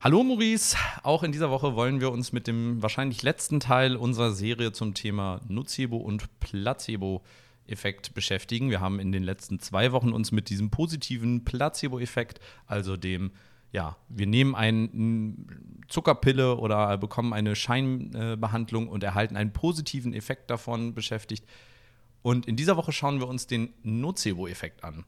Hallo Maurice, auch in dieser Woche wollen wir uns mit dem wahrscheinlich letzten Teil unserer Serie zum Thema Nocebo und Placebo-Effekt beschäftigen. Wir haben in den letzten zwei Wochen uns mit diesem positiven Placebo-Effekt, also dem, ja, wir nehmen eine Zuckerpille oder bekommen eine Scheinbehandlung und erhalten einen positiven Effekt davon beschäftigt. Und in dieser Woche schauen wir uns den Nocebo-Effekt an.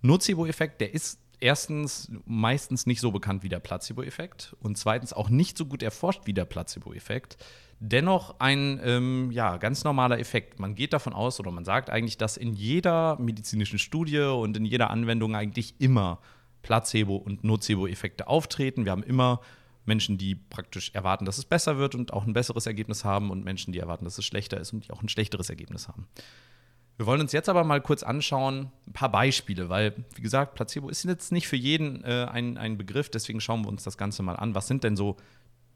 Nocebo-Effekt, der ist erstens meistens nicht so bekannt wie der Placebo-Effekt und zweitens auch nicht so gut erforscht wie der Placebo-Effekt. Dennoch ein ähm, ja, ganz normaler Effekt. Man geht davon aus oder man sagt eigentlich, dass in jeder medizinischen Studie und in jeder Anwendung eigentlich immer Placebo- und Nocebo-Effekte auftreten. Wir haben immer Menschen, die praktisch erwarten, dass es besser wird und auch ein besseres Ergebnis haben und Menschen, die erwarten, dass es schlechter ist und die auch ein schlechteres Ergebnis haben. Wir wollen uns jetzt aber mal kurz anschauen, ein paar Beispiele, weil, wie gesagt, Placebo ist jetzt nicht für jeden äh, ein, ein Begriff, deswegen schauen wir uns das Ganze mal an. Was sind denn so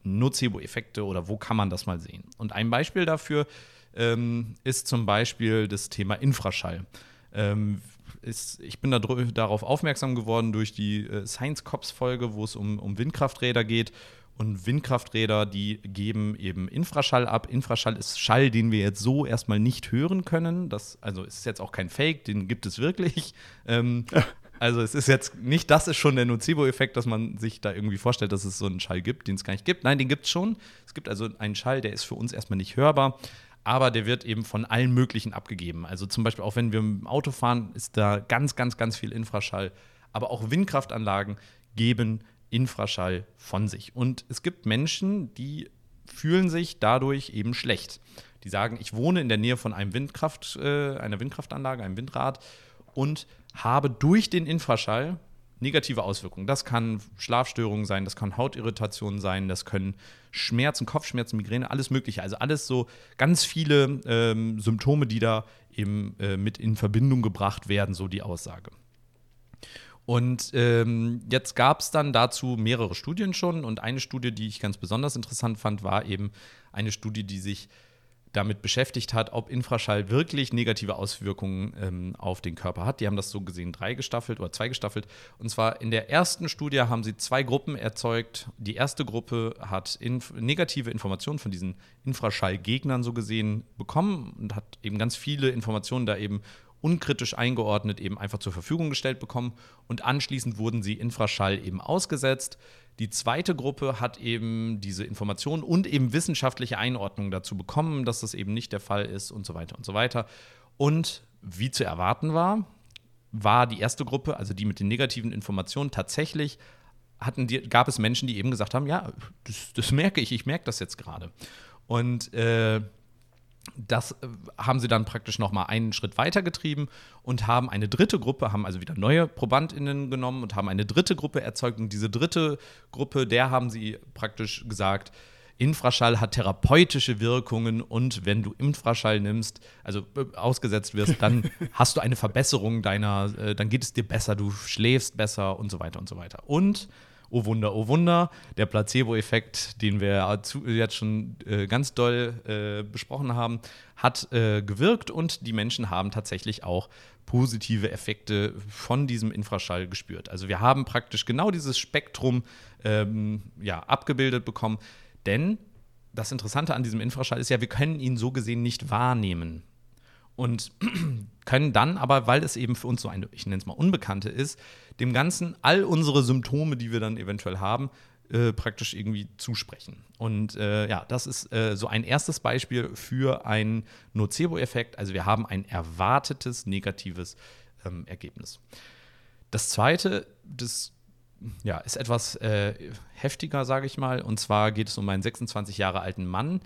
Nocebo-Effekte oder wo kann man das mal sehen? Und ein Beispiel dafür ähm, ist zum Beispiel das Thema Infraschall. Ähm, ist, ich bin da darauf aufmerksam geworden durch die äh, Science Cops-Folge, wo es um, um Windkrafträder geht und Windkrafträder, die geben eben Infraschall ab. Infraschall ist Schall, den wir jetzt so erstmal nicht hören können. Das, also es ist jetzt auch kein Fake, den gibt es wirklich. Ähm, also es ist jetzt nicht, das ist schon der Nocebo-Effekt, dass man sich da irgendwie vorstellt, dass es so einen Schall gibt, den es gar nicht gibt. Nein, den gibt es schon. Es gibt also einen Schall, der ist für uns erstmal nicht hörbar. Aber der wird eben von allen möglichen abgegeben. Also zum Beispiel auch wenn wir im Auto fahren, ist da ganz, ganz, ganz viel Infraschall. Aber auch Windkraftanlagen geben Infraschall von sich. Und es gibt Menschen, die fühlen sich dadurch eben schlecht. Die sagen, ich wohne in der Nähe von einem Windkraft, äh, einer Windkraftanlage, einem Windrad und habe durch den Infraschall negative Auswirkungen. Das kann Schlafstörungen sein, das kann Hautirritationen sein, das können Schmerzen, Kopfschmerzen, Migräne, alles Mögliche. Also alles so ganz viele ähm, Symptome, die da eben äh, mit in Verbindung gebracht werden, so die Aussage. Und ähm, jetzt gab es dann dazu mehrere Studien schon. Und eine Studie, die ich ganz besonders interessant fand, war eben eine Studie, die sich damit beschäftigt hat, ob Infraschall wirklich negative Auswirkungen ähm, auf den Körper hat. Die haben das so gesehen drei gestaffelt oder zwei gestaffelt. Und zwar in der ersten Studie haben sie zwei Gruppen erzeugt. Die erste Gruppe hat inf negative Informationen von diesen Infraschallgegnern so gesehen bekommen und hat eben ganz viele Informationen da eben unkritisch eingeordnet eben einfach zur Verfügung gestellt bekommen und anschließend wurden sie Infraschall eben ausgesetzt. Die zweite Gruppe hat eben diese Informationen und eben wissenschaftliche Einordnung dazu bekommen, dass das eben nicht der Fall ist und so weiter und so weiter. Und wie zu erwarten war, war die erste Gruppe, also die mit den negativen Informationen, tatsächlich hatten die, gab es Menschen, die eben gesagt haben, ja, das, das merke ich, ich merke das jetzt gerade. Und äh, das äh, haben sie dann praktisch noch mal einen Schritt weiter getrieben und haben eine dritte Gruppe, haben also wieder neue ProbandInnen genommen und haben eine dritte Gruppe erzeugt. Und diese dritte Gruppe, der haben sie praktisch gesagt, Infraschall hat therapeutische Wirkungen und wenn du Infraschall nimmst, also äh, ausgesetzt wirst, dann hast du eine Verbesserung deiner, äh, dann geht es dir besser, du schläfst besser und so weiter und so weiter. Und oh Wunder, oh Wunder, der Placebo-Effekt, den wir jetzt schon äh, ganz doll äh, besprochen haben, hat äh, gewirkt und die Menschen haben tatsächlich auch positive Effekte von diesem Infraschall gespürt. Also wir haben praktisch genau dieses Spektrum ähm, ja, abgebildet bekommen, denn das Interessante an diesem Infraschall ist ja, wir können ihn so gesehen nicht wahrnehmen und können dann aber, weil es eben für uns so eine, ich nenne es mal Unbekannte ist, dem Ganzen all unsere Symptome, die wir dann eventuell haben, äh, praktisch irgendwie zusprechen. Und äh, ja, das ist äh, so ein erstes Beispiel für einen Nocebo-Effekt. Also wir haben ein erwartetes negatives ähm, Ergebnis. Das zweite, das ja, ist etwas äh, heftiger, sage ich mal. Und zwar geht es um einen 26 Jahre alten Mann,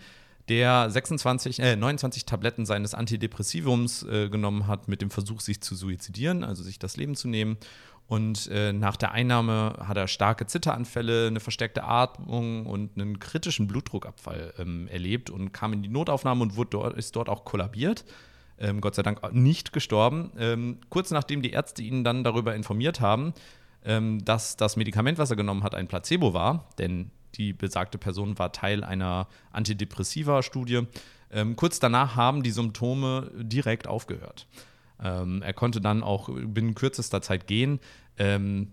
der 26, äh, 29 Tabletten seines Antidepressivums äh, genommen hat mit dem Versuch, sich zu suizidieren, also sich das Leben zu nehmen. Und äh, nach der Einnahme hat er starke Zitteranfälle, eine verstärkte Atmung und einen kritischen Blutdruckabfall ähm, erlebt und kam in die Notaufnahme und wurde dort, ist dort auch kollabiert. Ähm, Gott sei Dank nicht gestorben. Ähm, kurz nachdem die Ärzte ihn dann darüber informiert haben, ähm, dass das Medikament, was er genommen hat, ein Placebo war, denn die besagte Person war Teil einer Antidepressiva-Studie. Ähm, kurz danach haben die Symptome direkt aufgehört. Ähm, er konnte dann auch binnen kürzester Zeit gehen. Ähm,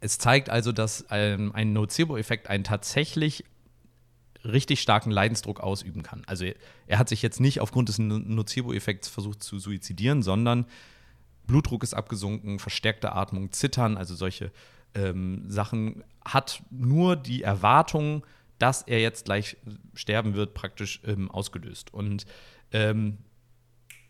Es zeigt also, dass ähm, ein Nocebo-Effekt einen tatsächlich richtig starken Leidensdruck ausüben kann. Also er hat sich jetzt nicht aufgrund des Nocebo-Effekts versucht zu suizidieren, sondern Blutdruck ist abgesunken, verstärkte Atmung, Zittern, also solche ähm, Sachen, hat nur die Erwartung, dass er jetzt gleich sterben wird, praktisch ähm, ausgelöst. Und ähm,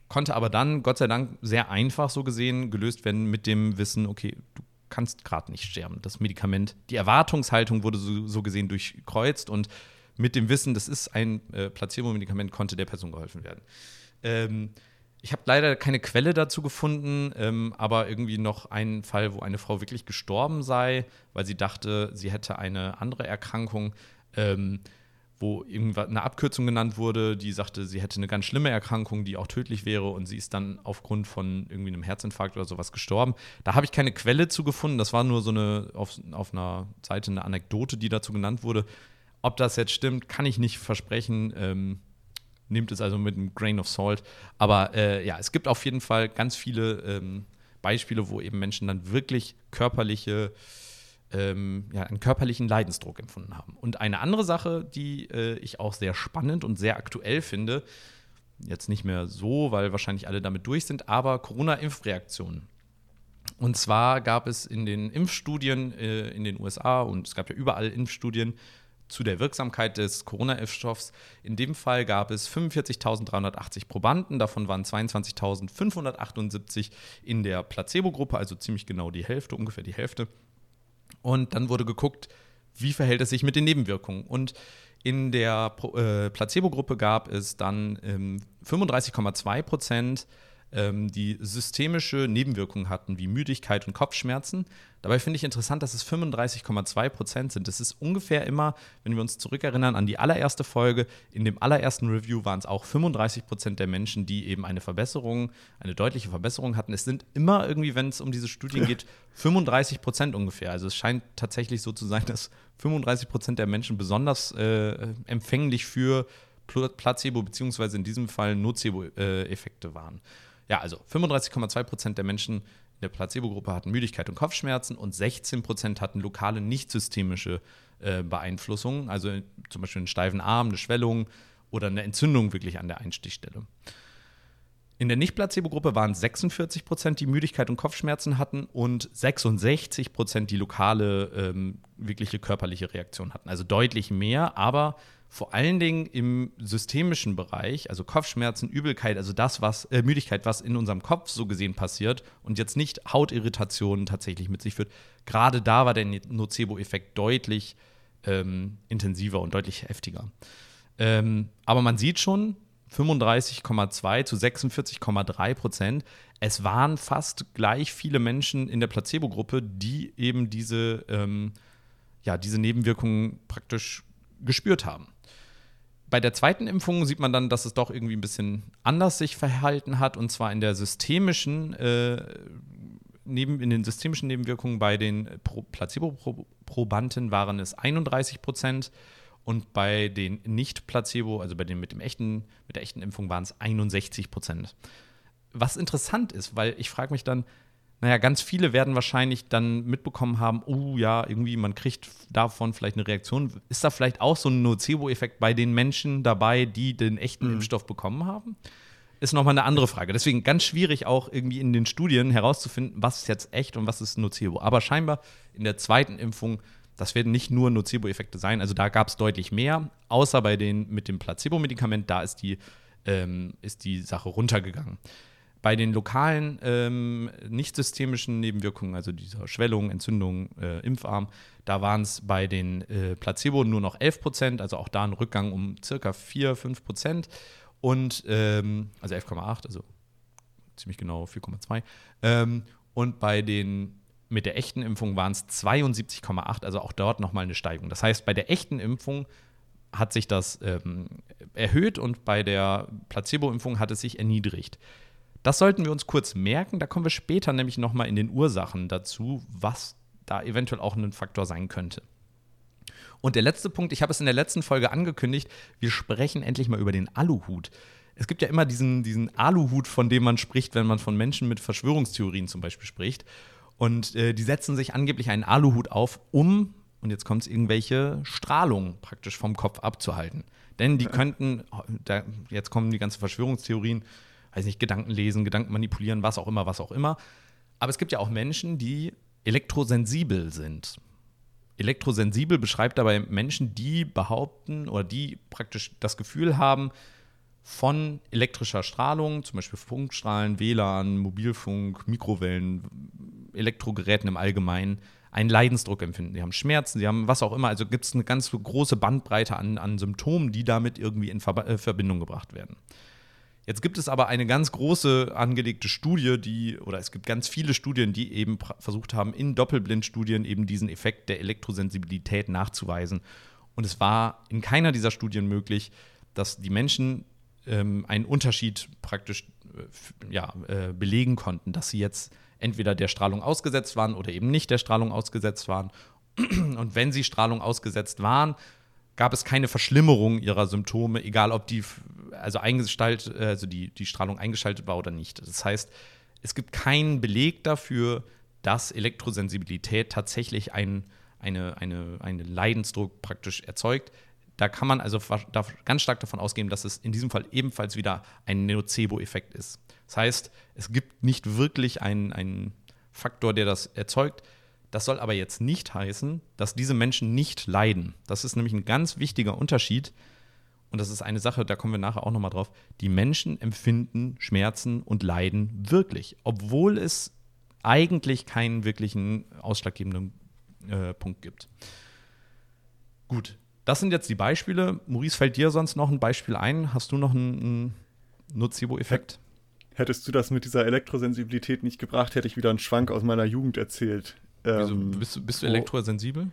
konnte aber dann, Gott sei Dank, sehr einfach so gesehen gelöst werden mit dem Wissen, okay, du kannst gerade nicht sterben. Das Medikament, die Erwartungshaltung wurde so, so, gesehen durchkreuzt und mit dem Wissen, das ist ein äh, Placebo-Medikament, konnte der Person geholfen werden. Ähm, ich habe leider keine Quelle dazu gefunden, ähm, aber irgendwie noch einen Fall, wo eine Frau wirklich gestorben sei, weil sie dachte, sie hätte eine andere Erkrankung. Ähm, wo eine Abkürzung genannt wurde, die sagte, sie hätte eine ganz schlimme Erkrankung, die auch tödlich wäre und sie ist dann aufgrund von irgendwie einem Herzinfarkt oder sowas gestorben. Da habe ich keine Quelle zu gefunden, das war nur so eine auf, auf einer Seite eine Anekdote, die dazu genannt wurde. Ob das jetzt stimmt, kann ich nicht versprechen. Ähm, nehmt es also mit einem Grain of Salt. Aber äh, ja, es gibt auf jeden Fall ganz viele ähm, Beispiele, wo eben Menschen dann wirklich körperliche ähm, ja, einen körperlichen Leidensdruck empfunden haben. Und eine andere Sache, die äh, ich auch sehr spannend und sehr aktuell finde, jetzt nicht mehr so, weil wahrscheinlich alle damit durch sind, aber Corona-Impfreaktionen. Und zwar gab es in den Impfstudien äh, in den USA und es gab ja überall Impfstudien zu der Wirksamkeit des Corona-Impfstoffs. In dem Fall gab es 45.380 Probanden, davon waren 22.578 in der Placebo-Gruppe, also ziemlich genau die Hälfte, ungefähr die Hälfte. Und dann wurde geguckt, wie verhält es sich mit den Nebenwirkungen. Und in der äh, Placebo-Gruppe gab es dann ähm, 35,2 Prozent ähm, die systemische Nebenwirkungen hatten, wie Müdigkeit und Kopfschmerzen. Dabei finde ich interessant, dass es 35,2 Prozent sind. Das ist ungefähr immer, wenn wir uns zurückerinnern an die allererste Folge, in dem allerersten Review waren es auch 35 Prozent der Menschen, die eben eine Verbesserung, eine deutliche Verbesserung hatten. Es sind immer irgendwie, wenn es um diese Studien geht, 35 Prozent ungefähr. Also es scheint tatsächlich so zu sein, dass 35 Prozent der Menschen besonders äh, empfänglich für Placebo- beziehungsweise in diesem Fall Nocebo-Effekte äh, waren. Ja, also 35,2 Prozent der Menschen in der Placebo-Gruppe hatten Müdigkeit und Kopfschmerzen und 16 Prozent hatten lokale nicht-systemische äh, Beeinflussungen, also zum Beispiel einen steifen Arm, eine Schwellung oder eine Entzündung wirklich an der Einstichstelle. In der Nicht-Placebo-Gruppe waren 46 Prozent, die Müdigkeit und Kopfschmerzen hatten und 66 Prozent, die lokale, ähm, wirkliche körperliche Reaktion hatten. Also deutlich mehr, aber vor allen Dingen im systemischen Bereich, also Kopfschmerzen, Übelkeit, also das, was, äh, Müdigkeit, was in unserem Kopf so gesehen passiert und jetzt nicht Hautirritationen tatsächlich mit sich führt, gerade da war der Nocebo-Effekt deutlich ähm, intensiver und deutlich heftiger. Ähm, aber man sieht schon, 35,2 zu 46,3 Prozent. Es waren fast gleich viele Menschen in der Placebo-Gruppe, die eben diese, ähm, ja, diese Nebenwirkungen praktisch gespürt haben. Bei der zweiten Impfung sieht man dann, dass es doch irgendwie ein bisschen anders sich verhalten hat, und zwar in der systemischen, äh, neben, in den systemischen Nebenwirkungen bei den Placebo-Probanden waren es 31 Prozent und bei den Nicht-Placebo, also bei den mit dem echten, mit der echten Impfung waren es 61 Prozent. Was interessant ist, weil ich frage mich dann, naja, ganz viele werden wahrscheinlich dann mitbekommen haben, oh ja, irgendwie, man kriegt davon vielleicht eine Reaktion. Ist da vielleicht auch so ein Nocebo-Effekt bei den Menschen dabei, die den echten mhm. Impfstoff bekommen haben? Ist nochmal eine andere Frage. Deswegen ganz schwierig auch irgendwie in den Studien herauszufinden, was ist jetzt echt und was ist Nocebo. Aber scheinbar in der zweiten Impfung, das werden nicht nur Nocebo-Effekte sein. Also da gab es deutlich mehr, außer bei den mit dem Placebo-Medikament, da ist die, ähm, ist die Sache runtergegangen. Bei den lokalen, ähm, nicht systemischen Nebenwirkungen, also dieser Schwellung, Entzündung, äh, Impfarm, da waren es bei den äh, Placebo nur noch 11 Prozent, also auch da ein Rückgang um circa 4, 5 Prozent. Und, ähm, also 11,8, also ziemlich genau 4,2. Ähm, und bei den mit der echten Impfung waren es 72,8, also auch dort nochmal eine Steigung. Das heißt, bei der echten Impfung hat sich das ähm, erhöht und bei der Placebo-Impfung hat es sich erniedrigt. Das sollten wir uns kurz merken. Da kommen wir später nämlich nochmal in den Ursachen dazu, was da eventuell auch ein Faktor sein könnte. Und der letzte Punkt, ich habe es in der letzten Folge angekündigt, wir sprechen endlich mal über den Aluhut. Es gibt ja immer diesen, diesen Aluhut, von dem man spricht, wenn man von Menschen mit Verschwörungstheorien zum Beispiel spricht. Und äh, die setzen sich angeblich einen Aluhut auf, um, und jetzt kommt es, irgendwelche Strahlung praktisch vom Kopf abzuhalten. Denn die könnten, da, jetzt kommen die ganzen Verschwörungstheorien, weiß nicht, Gedanken lesen, Gedanken manipulieren, was auch immer, was auch immer. Aber es gibt ja auch Menschen, die elektrosensibel sind. Elektrosensibel beschreibt dabei Menschen, die behaupten oder die praktisch das Gefühl haben, von elektrischer Strahlung, zum Beispiel Funkstrahlen, WLAN, Mobilfunk, Mikrowellen, Elektrogeräten im Allgemeinen, einen Leidensdruck empfinden. Sie haben Schmerzen, sie haben was auch immer. Also gibt es eine ganz große Bandbreite an, an Symptomen, die damit irgendwie in äh, Verbindung gebracht werden. Jetzt gibt es aber eine ganz große angelegte Studie, die, oder es gibt ganz viele Studien, die eben versucht haben, in Doppelblindstudien eben diesen Effekt der Elektrosensibilität nachzuweisen. Und es war in keiner dieser Studien möglich, dass die Menschen ähm, einen Unterschied praktisch äh, ja, äh, belegen konnten, dass sie jetzt entweder der Strahlung ausgesetzt waren oder eben nicht der Strahlung ausgesetzt waren. Und wenn sie Strahlung ausgesetzt waren, gab es keine Verschlimmerung ihrer Symptome, egal ob die, also eingestellt, also die, die Strahlung eingeschaltet war oder nicht. Das heißt, es gibt keinen Beleg dafür, dass Elektrosensibilität tatsächlich einen eine, eine, eine Leidensdruck praktisch erzeugt. Da kann man also ganz stark davon ausgehen, dass es in diesem Fall ebenfalls wieder ein Nocebo-Effekt ist. Das heißt, es gibt nicht wirklich einen, einen Faktor, der das erzeugt. Das soll aber jetzt nicht heißen, dass diese Menschen nicht leiden. Das ist nämlich ein ganz wichtiger Unterschied. Und das ist eine Sache, da kommen wir nachher auch nochmal drauf. Die Menschen empfinden Schmerzen und Leiden wirklich, obwohl es eigentlich keinen wirklichen ausschlaggebenden äh, Punkt gibt. Gut, das sind jetzt die Beispiele. Maurice, fällt dir sonst noch ein Beispiel ein? Hast du noch einen, einen Nocebo-Effekt? Hättest du das mit dieser Elektrosensibilität nicht gebracht, hätte ich wieder einen Schwank aus meiner Jugend erzählt. Wieso, ähm, bist, du, bist du elektrosensibel?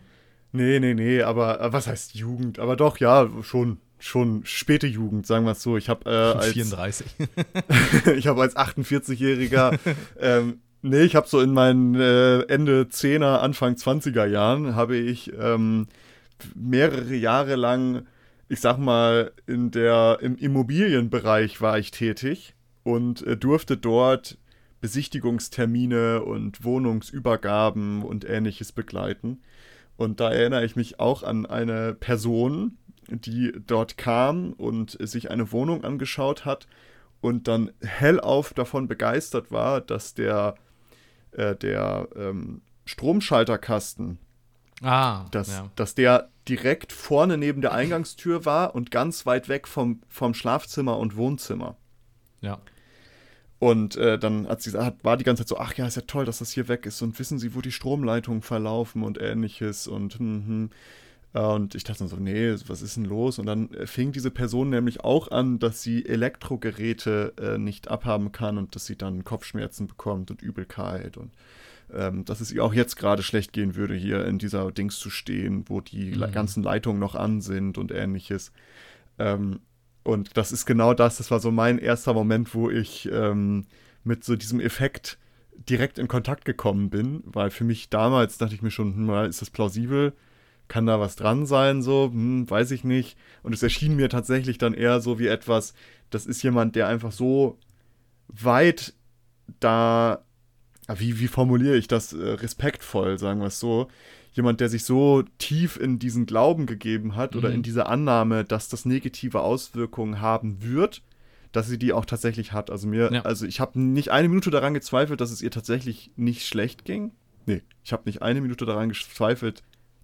Nee, nee, nee, aber äh, was heißt Jugend? Aber doch, ja, schon, schon späte Jugend, sagen wir es so. Ich habe äh, als 34. ich habe als 48-Jähriger, ähm, nee, ich habe so in meinen äh, Ende 10er, Anfang 20er Jahren habe ich ähm, mehrere Jahre lang, ich sag mal, in der im Immobilienbereich war ich tätig und äh, durfte dort Besichtigungstermine und Wohnungsübergaben und ähnliches begleiten. Und da erinnere ich mich auch an eine Person, die dort kam und sich eine Wohnung angeschaut hat und dann hellauf davon begeistert war, dass der, äh, der ähm, Stromschalterkasten, ah, dass, ja. dass der direkt vorne neben der Eingangstür war und ganz weit weg vom, vom Schlafzimmer und Wohnzimmer. Ja. Und äh, dann hat sie hat, war die ganze Zeit so, ach ja, ist ja toll, dass das hier weg ist. Und wissen Sie, wo die Stromleitungen verlaufen und ähnliches. Und, hm, hm. Äh, und ich dachte dann so, nee, was ist denn los? Und dann äh, fing diese Person nämlich auch an, dass sie Elektrogeräte äh, nicht abhaben kann und dass sie dann Kopfschmerzen bekommt und Übelkeit und ähm, dass es ihr auch jetzt gerade schlecht gehen würde, hier in dieser Dings zu stehen, wo die mhm. ganzen Leitungen noch an sind und ähnliches. Ähm, und das ist genau das, das war so mein erster Moment, wo ich ähm, mit so diesem Effekt direkt in Kontakt gekommen bin, weil für mich damals dachte ich mir schon, hm, ist das plausibel? Kann da was dran sein? So, hm, weiß ich nicht. Und es erschien mir tatsächlich dann eher so wie etwas, das ist jemand, der einfach so weit da, wie, wie formuliere ich das, äh, respektvoll, sagen wir es so, jemand, der sich so tief in diesen Glauben gegeben hat mhm. oder in mhm. diese Annahme, dass das negative Auswirkungen haben wird, dass sie die auch tatsächlich hat. Also mir, ja. also ich habe nicht eine Minute daran gezweifelt, dass es ihr tatsächlich nicht schlecht ging. Nee, ich habe nicht eine Minute daran gezweifelt,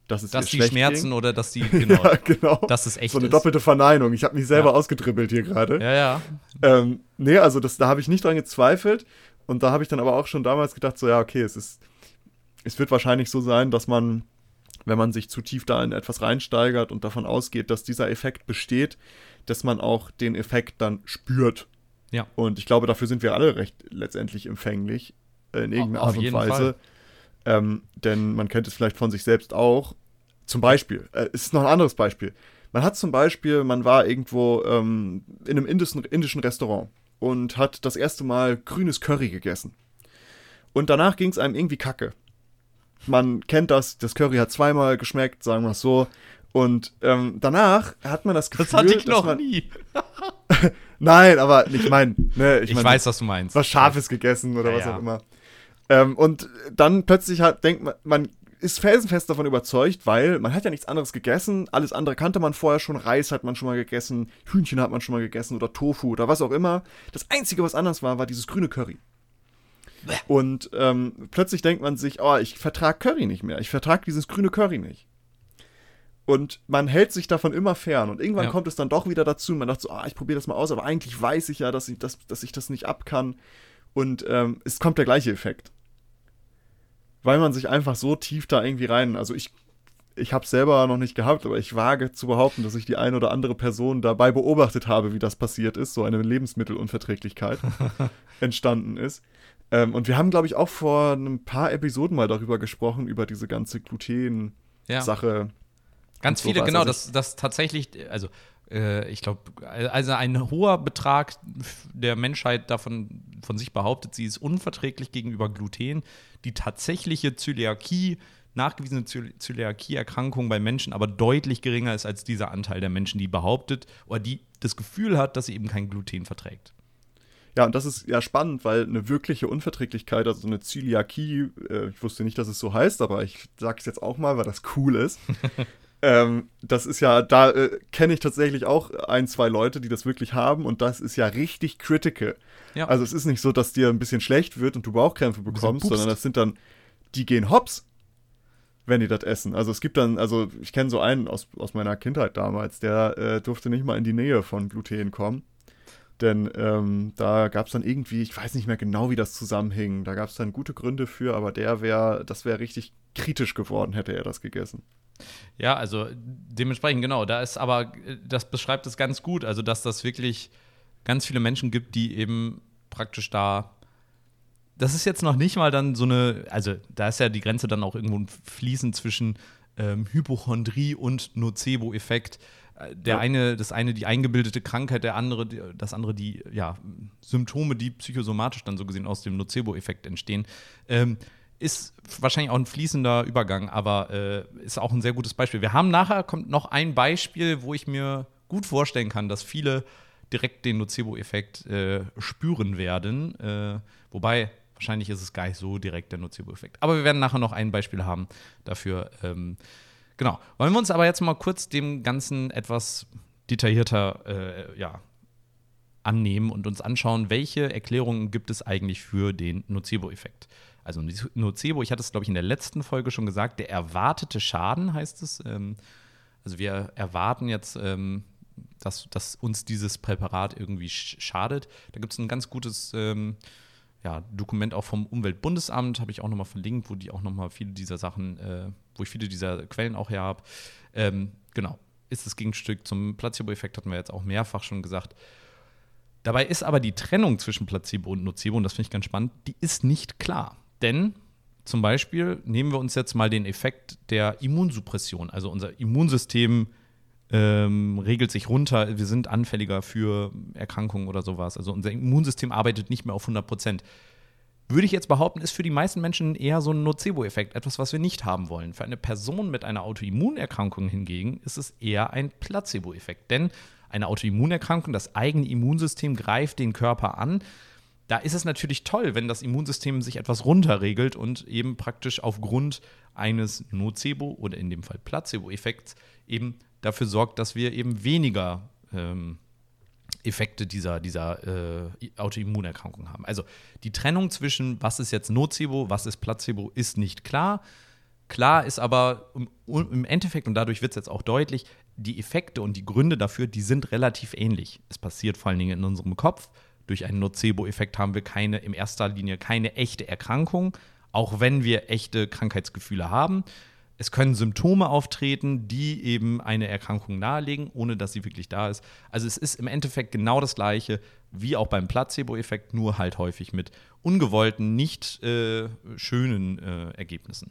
dass es dass ihr schlecht Schmerzen ging. oder dass die genau, ja, genau. dass es echt so eine ist. doppelte Verneinung. Ich habe mich selber ja. ausgedribbelt hier gerade. Ja, ja. Ähm, nee, also das, da habe ich nicht dran gezweifelt und da habe ich dann aber auch schon damals gedacht, so ja, okay, es ist es wird wahrscheinlich so sein, dass man, wenn man sich zu tief da in etwas reinsteigert und davon ausgeht, dass dieser Effekt besteht, dass man auch den Effekt dann spürt. Ja. Und ich glaube, dafür sind wir alle recht letztendlich empfänglich äh, in irgendeiner Art und Weise. Ähm, denn man kennt es vielleicht von sich selbst auch. Zum Beispiel, äh, es ist noch ein anderes Beispiel. Man hat zum Beispiel, man war irgendwo ähm, in einem indischen, indischen Restaurant und hat das erste Mal grünes Curry gegessen. Und danach ging es einem irgendwie kacke man kennt das, das Curry hat zweimal geschmeckt, sagen wir es so. Und ähm, danach hat man das Gefühl. Das hatte ich noch man, nie. Nein, aber ich meine, ne, ich, ich mein, weiß, was du meinst. Was Scharfes gegessen oder ja, was auch immer. Ähm, und dann plötzlich halt denkt man, man ist felsenfest davon überzeugt, weil man hat ja nichts anderes gegessen. Alles andere kannte man vorher schon. Reis hat man schon mal gegessen, Hühnchen hat man schon mal gegessen oder Tofu oder was auch immer. Das Einzige, was anders war, war dieses grüne Curry. Und ähm, plötzlich denkt man sich, oh, ich vertrage Curry nicht mehr. Ich vertrage dieses grüne Curry nicht. Und man hält sich davon immer fern. Und irgendwann ja. kommt es dann doch wieder dazu. Man dachte so, ah, ich probiere das mal aus, aber eigentlich weiß ich ja, dass ich das, dass ich das nicht ab kann. Und ähm, es kommt der gleiche Effekt weil man sich einfach so tief da irgendwie rein, also ich ich habe es selber noch nicht gehabt, aber ich wage zu behaupten, dass ich die eine oder andere Person dabei beobachtet habe, wie das passiert ist, so eine Lebensmittelunverträglichkeit entstanden ist. Ähm, und wir haben, glaube ich, auch vor ein paar Episoden mal darüber gesprochen, über diese ganze Gluten-Sache. Ja. Ganz viele, genau, also das, das tatsächlich, also äh, ich glaube, also ein hoher Betrag der Menschheit davon von sich behauptet, sie ist unverträglich gegenüber Gluten. Die tatsächliche Zöliakie, nachgewiesene Zöliakie-Erkrankung bei Menschen aber deutlich geringer ist als dieser Anteil der Menschen, die behauptet oder die das Gefühl hat, dass sie eben kein Gluten verträgt. Ja, und das ist ja spannend, weil eine wirkliche Unverträglichkeit, also eine Zöliakie, äh, ich wusste nicht, dass es so heißt, aber ich sage es jetzt auch mal, weil das cool ist. Ähm, das ist ja, da äh, kenne ich tatsächlich auch ein, zwei Leute, die das wirklich haben und das ist ja richtig critical. Ja. Also es ist nicht so, dass dir ein bisschen schlecht wird und du Bauchkrämpfe bekommst, sondern das sind dann, die gehen hops, wenn die das essen. Also es gibt dann, also ich kenne so einen aus, aus meiner Kindheit damals, der äh, durfte nicht mal in die Nähe von Gluten kommen. Denn ähm, da gab es dann irgendwie, ich weiß nicht mehr genau, wie das zusammenhing. Da gab es dann gute Gründe für, aber der wäre, das wäre richtig kritisch geworden, hätte er das gegessen. Ja, also dementsprechend, genau. Da ist aber, das beschreibt es ganz gut, also dass das wirklich ganz viele Menschen gibt, die eben praktisch da. Das ist jetzt noch nicht mal dann so eine, also da ist ja die Grenze dann auch irgendwo fließend zwischen ähm, Hypochondrie und Nocebo-Effekt. Der ja. eine, das eine die eingebildete Krankheit, der andere, das andere die ja, Symptome, die psychosomatisch dann so gesehen aus dem Nocebo-Effekt entstehen. Ähm, ist wahrscheinlich auch ein fließender Übergang, aber äh, ist auch ein sehr gutes Beispiel. Wir haben nachher kommt noch ein Beispiel, wo ich mir gut vorstellen kann, dass viele direkt den Nocebo-Effekt äh, spüren werden. Äh, wobei, wahrscheinlich ist es gar nicht so direkt der Nocebo-Effekt. Aber wir werden nachher noch ein Beispiel haben dafür. Ähm, genau. Wollen wir uns aber jetzt mal kurz dem Ganzen etwas detaillierter äh, ja, annehmen und uns anschauen, welche Erklärungen gibt es eigentlich für den Nocebo-Effekt. Also Nocebo, ich hatte es, glaube ich, in der letzten Folge schon gesagt, der erwartete Schaden heißt es. Ähm, also wir erwarten jetzt, ähm, dass, dass uns dieses Präparat irgendwie schadet. Da gibt es ein ganz gutes ähm, ja, Dokument auch vom Umweltbundesamt, habe ich auch nochmal verlinkt, wo die auch nochmal viele dieser Sachen, äh, wo ich viele dieser Quellen auch her habe. Ähm, genau, ist das Gegenstück zum Placebo-Effekt, hatten wir jetzt auch mehrfach schon gesagt. Dabei ist aber die Trennung zwischen Placebo und Nocebo, und das finde ich ganz spannend, die ist nicht klar. Denn zum Beispiel nehmen wir uns jetzt mal den Effekt der Immunsuppression. Also unser Immunsystem ähm, regelt sich runter, wir sind anfälliger für Erkrankungen oder sowas. Also unser Immunsystem arbeitet nicht mehr auf 100 Prozent. Würde ich jetzt behaupten, ist für die meisten Menschen eher so ein Nocebo-Effekt, etwas, was wir nicht haben wollen. Für eine Person mit einer Autoimmunerkrankung hingegen ist es eher ein Placebo-Effekt. Denn eine Autoimmunerkrankung, das eigene Immunsystem greift den Körper an da ist es natürlich toll, wenn das Immunsystem sich etwas runterregelt und eben praktisch aufgrund eines Nocebo oder in dem Fall Placebo-Effekts eben dafür sorgt, dass wir eben weniger ähm, Effekte dieser, dieser äh, Autoimmunerkrankung haben. Also die Trennung zwischen, was ist jetzt Nocebo, was ist Placebo, ist nicht klar. Klar ist aber im, Endeffekt, und dadurch wird es jetzt auch deutlich, die Effekte und die Gründe dafür, die sind relativ ähnlich. Es passiert vor allen Dingen in unserem Kopf durch einen Nocebo-Effekt haben wir keine, in erster Linie keine echte Erkrankung, auch wenn wir echte Krankheitsgefühle haben. Es können Symptome auftreten, die eben eine Erkrankung nahelegen, ohne dass sie wirklich da ist. Also es ist im Endeffekt genau das gleiche wie auch beim Placebo-Effekt, nur halt häufig mit ungewollten, nicht äh, schönen äh, Ergebnissen.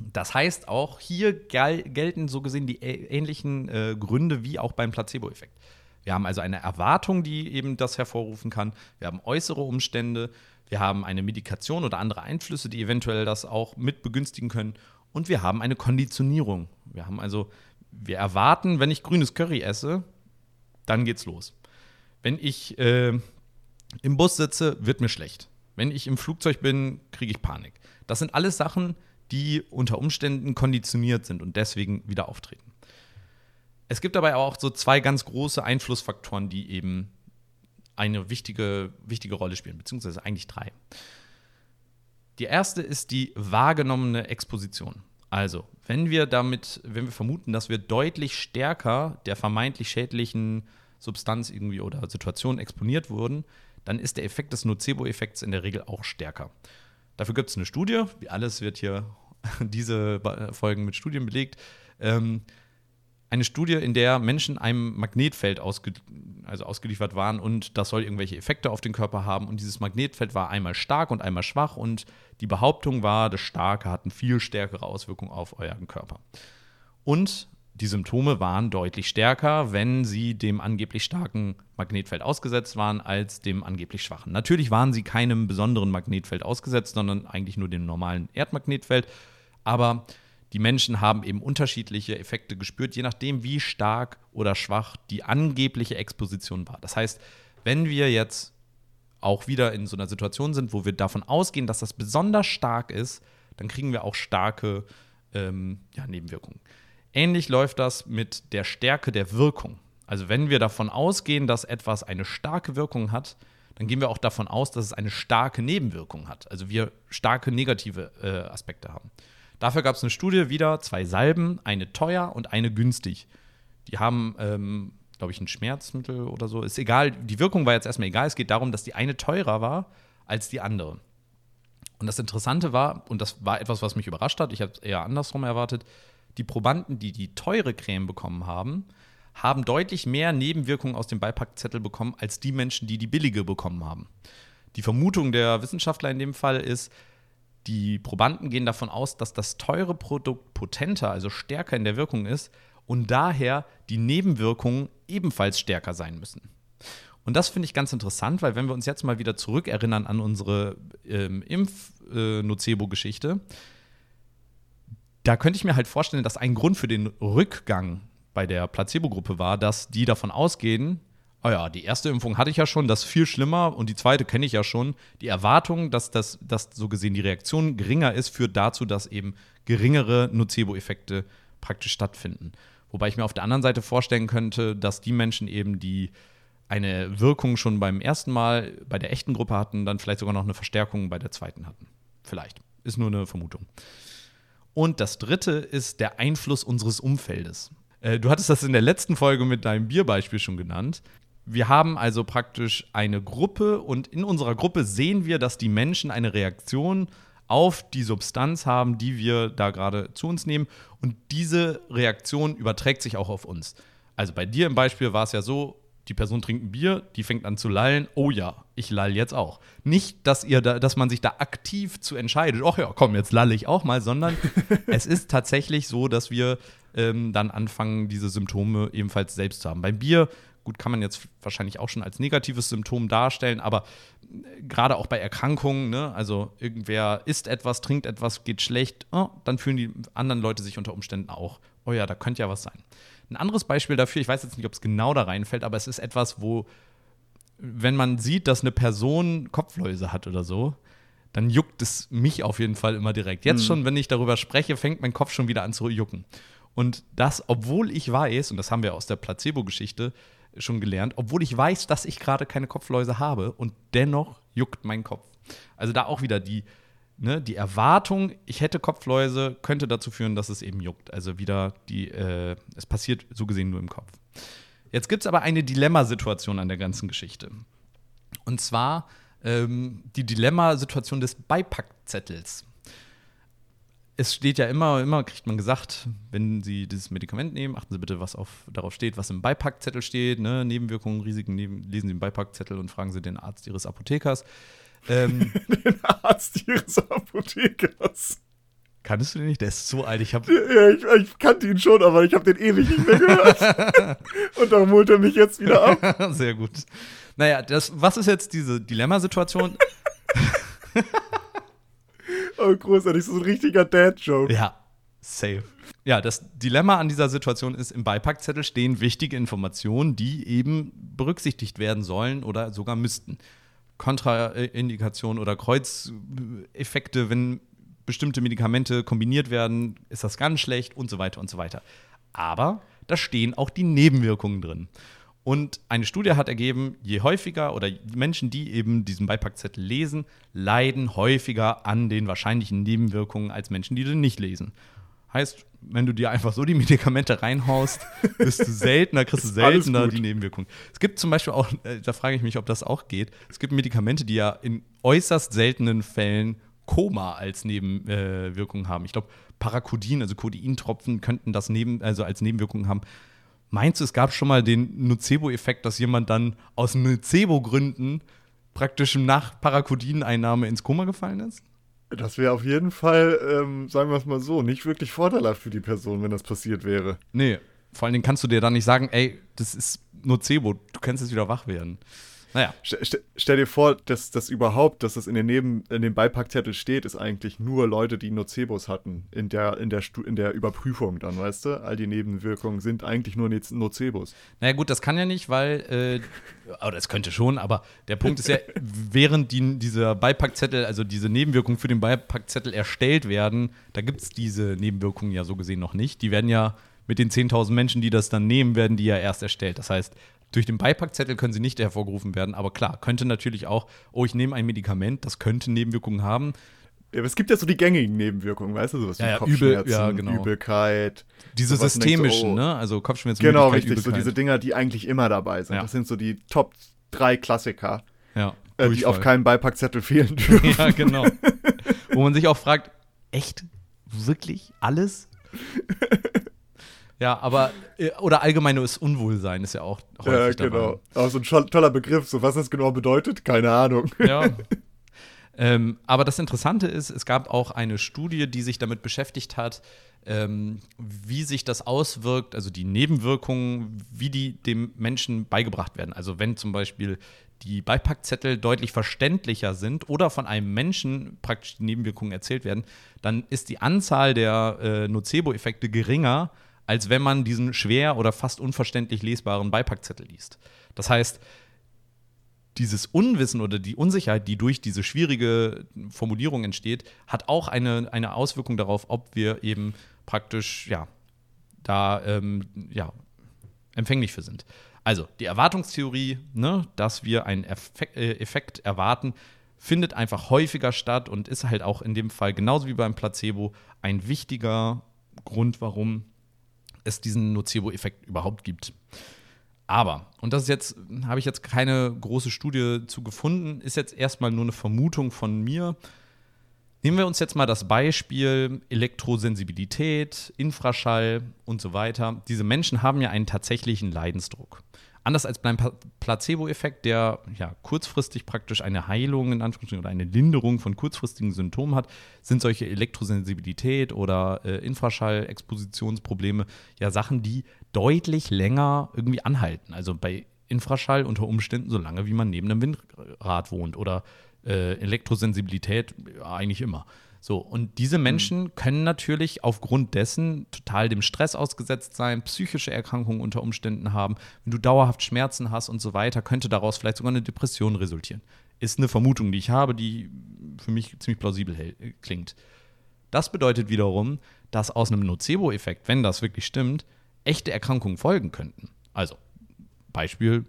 Das heißt, auch hier gel gelten so gesehen die ähnlichen äh, Gründe wie auch beim Placebo-Effekt. Wir haben also eine Erwartung, die eben das hervorrufen kann. Wir haben äußere Umstände. Wir haben eine Medikation oder andere Einflüsse, die eventuell das auch mit begünstigen können. Und wir haben eine Konditionierung. Wir haben also, wir erwarten, wenn ich grünes Curry esse, dann geht's los. Wenn ich äh, im Bus sitze, wird mir schlecht. Wenn ich im Flugzeug bin, kriege ich Panik. Das sind alles Sachen, die unter Umständen konditioniert sind und deswegen wieder auftreten. Es gibt dabei auch so zwei ganz große Einflussfaktoren, die eben eine wichtige, wichtige Rolle spielen, beziehungsweise eigentlich drei. Die erste ist die wahrgenommene Exposition. Also, wenn wir damit, wenn wir vermuten, dass wir deutlich stärker der vermeintlich schädlichen Substanz irgendwie oder Situation exponiert wurden, dann ist der Effekt des Nocebo-Effekts in der Regel auch stärker. Dafür gibt es eine Studie, wie alles wird hier diese Folgen mit Studien belegt. Ähm, eine Studie, in der Menschen einem Magnetfeld ausge also ausgeliefert waren und das soll irgendwelche Effekte auf den Körper haben. Und dieses Magnetfeld war einmal stark und einmal schwach und die Behauptung war, das Starke hat eine viel stärkere Auswirkung auf euren Körper. Und die Symptome waren deutlich stärker, wenn sie dem angeblich starken Magnetfeld ausgesetzt waren, als dem angeblich schwachen. Natürlich waren sie keinem besonderen Magnetfeld ausgesetzt, sondern eigentlich nur dem normalen Erdmagnetfeld. Aber die Menschen haben eben unterschiedliche Effekte gespürt, je nachdem, wie stark oder schwach die angebliche Exposition war. Das heißt, wenn wir jetzt auch wieder in so einer Situation sind, wo wir davon ausgehen, dass das besonders stark ist, dann kriegen wir auch starke ähm, ja, Nebenwirkungen. Ähnlich läuft das mit der Stärke der Wirkung. Also wenn wir davon ausgehen, dass etwas eine starke Wirkung hat, dann gehen wir auch davon aus, dass es eine starke Nebenwirkung hat. Also wir starke negative äh, Aspekte haben. Dafür gab es eine Studie wieder, zwei Salben, eine teuer und eine günstig. Die haben, ähm, glaube ich, ein Schmerzmittel oder so. Ist egal, die Wirkung war jetzt erstmal egal. Es geht darum, dass die eine teurer war als die andere. Und das Interessante war, und das war etwas, was mich überrascht hat, ich habe es eher andersrum erwartet, die Probanden, die die teure Creme bekommen haben, haben deutlich mehr Nebenwirkungen aus dem Beipackzettel bekommen als die Menschen, die die billige bekommen haben. Die Vermutung der Wissenschaftler in dem Fall ist, die Probanden gehen davon aus, dass das teure Produkt potenter, also stärker in der Wirkung ist und daher die Nebenwirkungen ebenfalls stärker sein müssen. Und das finde ich ganz interessant, weil wenn wir uns jetzt mal wieder zurückerinnern an unsere ähm, Impf-Nocebo-Geschichte, äh, da könnte ich mir halt vorstellen, dass ein Grund für den Rückgang bei der Placebo-Gruppe war, dass die davon ausgehen, oh ja, die erste Impfung hatte ich ja schon, das ist viel schlimmer und die zweite kenne ich ja schon. Die Erwartung, dass, das, dass so gesehen die Reaktion geringer ist, führt dazu, dass eben geringere Nocebo-Effekte praktisch stattfinden. Wobei ich mir auf der anderen Seite vorstellen könnte, dass die Menschen eben, die eine Wirkung schon beim ersten Mal bei der echten Gruppe hatten, dann vielleicht sogar noch eine Verstärkung bei der zweiten hatten. Vielleicht. Ist nur eine Vermutung. Und das dritte ist der Einfluss unseres Umfeldes. Äh, du hattest das in der letzten Folge mit deinem Bierbeispiel schon genannt wir haben also praktisch eine Gruppe und in unserer Gruppe sehen wir, dass die Menschen eine Reaktion auf die Substanz haben, die wir da gerade zu uns nehmen. Und diese Reaktion überträgt sich auch auf uns. Also bei dir im Beispiel war es ja so, die Person trinkt ein Bier, die fängt an zu lallen. Oh ja, ich lall jetzt auch. Nicht, dass ihr da, dass man sich da aktiv zu entscheidet, ach ja, komm, jetzt lalle ich auch mal, sondern es ist tatsächlich so, dass wir ähm, dann anfangen, diese Symptome ebenfalls selbst zu haben. Beim Bier Gut, kann man jetzt wahrscheinlich auch schon als negatives Symptom darstellen, aber äh, gerade auch bei Erkrankungen, ne, also irgendwer isst etwas, trinkt etwas, geht schlecht, oh, dann fühlen die anderen Leute sich unter Umständen auch, oh ja, da könnte ja was sein. Ein anderes Beispiel dafür, ich weiß jetzt nicht, ob es genau da reinfällt, aber es ist etwas, wo, wenn man sieht, dass eine Person Kopfläuse hat oder so, dann juckt es mich auf jeden Fall immer direkt. Jetzt mhm. schon, wenn ich darüber spreche, fängt mein Kopf schon wieder an zu jucken. Und das, obwohl ich weiß, und das haben wir aus der Placebo-Geschichte, schon gelernt, obwohl ich weiß, dass ich gerade keine Kopfläuse habe und dennoch juckt mein Kopf. Also da auch wieder die, ne, die Erwartung, ich hätte Kopfläuse, könnte dazu führen, dass es eben juckt. Also wieder die, äh, es passiert so gesehen nur im Kopf. Jetzt gibt es aber eine Dilemmasituation an der ganzen Geschichte. Und zwar ähm, die Dilemmasituation des Beipackzettels es steht ja immer, immer kriegt man gesagt, wenn Sie dieses Medikament nehmen, achten Sie bitte, was auf, darauf steht, was im Beipackzettel steht, ne? Nebenwirkungen, Risiken, neben, lesen Sie den Beipackzettel und fragen Sie den Arzt Ihres Apothekers. Ähm, den Arzt Ihres Apothekers. Kannst du den nicht? Der ist so alt. Ich, hab ja, ich, ich kannte ihn schon, aber ich habe den ewig nicht mehr gehört. und darum holt er mich jetzt wieder ab. Sehr gut. Naja, das, was ist jetzt diese Dilemmasituation? Oh, großartig, so ein richtiger Dad-Joke. Ja, safe. Ja, das Dilemma an dieser Situation ist, im Beipackzettel stehen wichtige Informationen, die eben berücksichtigt werden sollen oder sogar müssten. Kontraindikationen oder Kreuzeffekte, wenn bestimmte Medikamente kombiniert werden, ist das ganz schlecht und so weiter und so weiter. Aber da stehen auch die Nebenwirkungen drin. Und eine Studie hat ergeben, je häufiger oder Menschen, die eben diesen Beipackzettel lesen, leiden häufiger an den wahrscheinlichen Nebenwirkungen als Menschen, die den nicht lesen. Heißt, wenn du dir einfach so die Medikamente reinhaust, bist du seltener, kriegst du seltener die Nebenwirkungen. Es gibt zum Beispiel auch, äh, da frage ich mich, ob das auch geht, es gibt Medikamente, die ja in äußerst seltenen Fällen Koma als Nebenwirkung äh, haben. Ich glaube, Paracodin, also Codeintropfen, könnten das neben, also als Nebenwirkung haben. Meinst du, es gab schon mal den Nocebo-Effekt, dass jemand dann aus Nocebo-Gründen praktisch nach Paracodin-Einnahme ins Koma gefallen ist? Das wäre auf jeden Fall, ähm, sagen wir es mal so, nicht wirklich vorteilhaft für die Person, wenn das passiert wäre. Nee, vor allen Dingen kannst du dir dann nicht sagen, ey, das ist Nocebo, du kannst jetzt wieder wach werden. Naja. St stell dir vor, dass das überhaupt, dass das in, den Neben, in dem Beipackzettel steht, ist eigentlich nur Leute, die Nocebos hatten in der, in, der in der Überprüfung dann, weißt du? All die Nebenwirkungen sind eigentlich nur Nocebos. Naja gut, das kann ja nicht, weil, äh, oder es könnte schon, aber der Punkt ist ja, während die, dieser Beipackzettel, also diese Nebenwirkungen für den Beipackzettel erstellt werden, da gibt es diese Nebenwirkungen ja so gesehen noch nicht. Die werden ja mit den 10.000 Menschen, die das dann nehmen, werden die ja erst erstellt. Das heißt, durch den Beipackzettel können sie nicht hervorgerufen werden, aber klar, könnte natürlich auch, oh, ich nehme ein Medikament, das könnte Nebenwirkungen haben. Ja, aber es gibt ja so die gängigen Nebenwirkungen, weißt du, sowas ja, wie ja, Kopfschmerzen, Übel, ja, genau. Übelkeit. Diese systemischen, so, oh, ne? Also Kopfschmerzen, Genau, richtig, Übelkeit. so diese Dinger, die eigentlich immer dabei sind. Das sind so die Top drei Klassiker, ja, äh, die auf keinem Beipackzettel fehlen dürfen. ja, genau. Wo man sich auch fragt, echt? Wirklich? Alles? Ja, aber, äh, oder allgemeines Unwohlsein ist ja auch häufig Ja, genau. Dabei. Auch so ein toller Begriff. So, was das genau bedeutet, keine Ahnung. Ja. ähm, aber das Interessante ist, es gab auch eine Studie, die sich damit beschäftigt hat, ähm, wie sich das auswirkt, also die Nebenwirkungen, wie die dem Menschen beigebracht werden. Also wenn zum Beispiel die Beipackzettel deutlich verständlicher sind oder von einem Menschen praktisch die Nebenwirkungen erzählt werden, dann ist die Anzahl der äh, Nocebo-Effekte geringer, als wenn man diesen schwer oder fast unverständlich lesbaren Beipackzettel liest. Das heißt, dieses Unwissen oder die Unsicherheit, die durch diese schwierige Formulierung entsteht, hat auch eine, eine Auswirkung darauf, ob wir eben praktisch, ja, da, ähm, ja, empfänglich für sind. Also, die Erwartungstheorie, ne, dass wir einen Effekt, äh, Effekt erwarten, findet einfach häufiger statt und ist halt auch in dem Fall genauso wie beim Placebo ein wichtiger Grund, warum es diesen Nocebo-Effekt überhaupt gibt. Aber, und das ist jetzt, habe ich jetzt keine große Studie zu gefunden, ist jetzt erstmal nur eine Vermutung von mir. Nehmen wir uns jetzt mal das Beispiel Elektrosensibilität, Infraschall und so weiter. Diese Menschen haben ja einen tatsächlichen Leidensdruck. Anders als beim Placebo-Effekt, der ja kurzfristig praktisch eine Heilung in Anführungsstrichen oder eine Linderung von kurzfristigen Symptomen hat, sind solche Elektrosensibilität oder äh, Infraschall-Expositionsprobleme ja Sachen, die deutlich länger irgendwie anhalten. Also bei Infraschall unter Umständen so lange, wie man neben einem Windrad wohnt oder äh, Elektrosensibilität ja, eigentlich immer. So, und diese mhm. Menschen können natürlich aufgrund dessen total dem Stress ausgesetzt sein, psychische Erkrankungen unter Umständen haben. Wenn du dauerhaft Schmerzen hast und so weiter, könnte daraus vielleicht sogar eine Depression resultieren. Ist eine Vermutung, die ich habe, die für mich ziemlich plausibel äh, klingt. Das bedeutet wiederum, dass aus einem Nocebo-Effekt, wenn das wirklich stimmt, echte Erkrankungen folgen könnten. Also Beispiel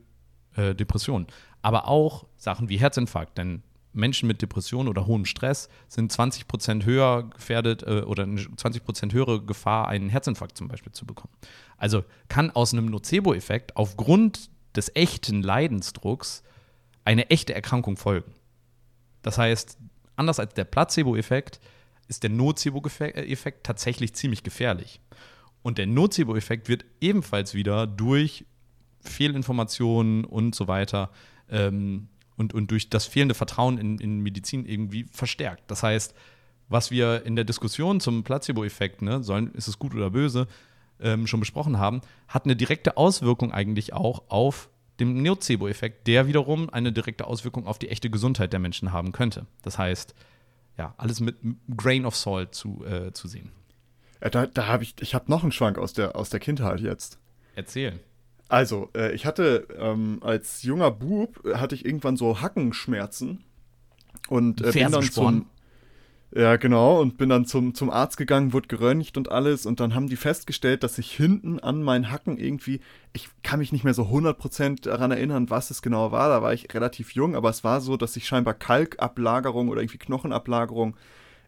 äh, Depression. Aber auch Sachen wie Herzinfarkt, denn Menschen mit Depressionen oder hohem Stress sind 20 Prozent höher gefährdet äh, oder eine 20 Prozent höhere Gefahr, einen Herzinfarkt zum Beispiel zu bekommen. Also kann aus einem Nocebo-Effekt aufgrund des echten Leidensdrucks eine echte Erkrankung folgen. Das heißt, anders als der Placebo-Effekt ist der Nocebo-Effekt tatsächlich ziemlich gefährlich. Und der Nocebo-Effekt wird ebenfalls wieder durch Fehlinformationen und so weiter ähm, und, und durch das fehlende Vertrauen in, in Medizin irgendwie verstärkt. Das heißt, was wir in der Diskussion zum Placebo-Effekt, ne, sollen, ist es gut oder böse, ähm, schon besprochen haben, hat eine direkte Auswirkung eigentlich auch auf den Nocebo-Effekt, der wiederum eine direkte Auswirkung auf die echte Gesundheit der Menschen haben könnte. Das heißt, ja, alles mit Grain of Salt zu, äh, zu sehen. Ja, da da habe ich, ich habe noch einen Schwank aus der, aus der Kindheit jetzt. Erzähl. Also, äh, ich hatte ähm, als junger Bub, hatte ich irgendwann so Hackenschmerzen. Und äh, bin dann zum, ja, genau. Und bin dann zum, zum Arzt gegangen, wurde geröntgt und alles. Und dann haben die festgestellt, dass ich hinten an meinen Hacken irgendwie, ich kann mich nicht mehr so 100% daran erinnern, was es genau war. Da war ich relativ jung, aber es war so, dass sich scheinbar Kalkablagerung oder irgendwie Knochenablagerung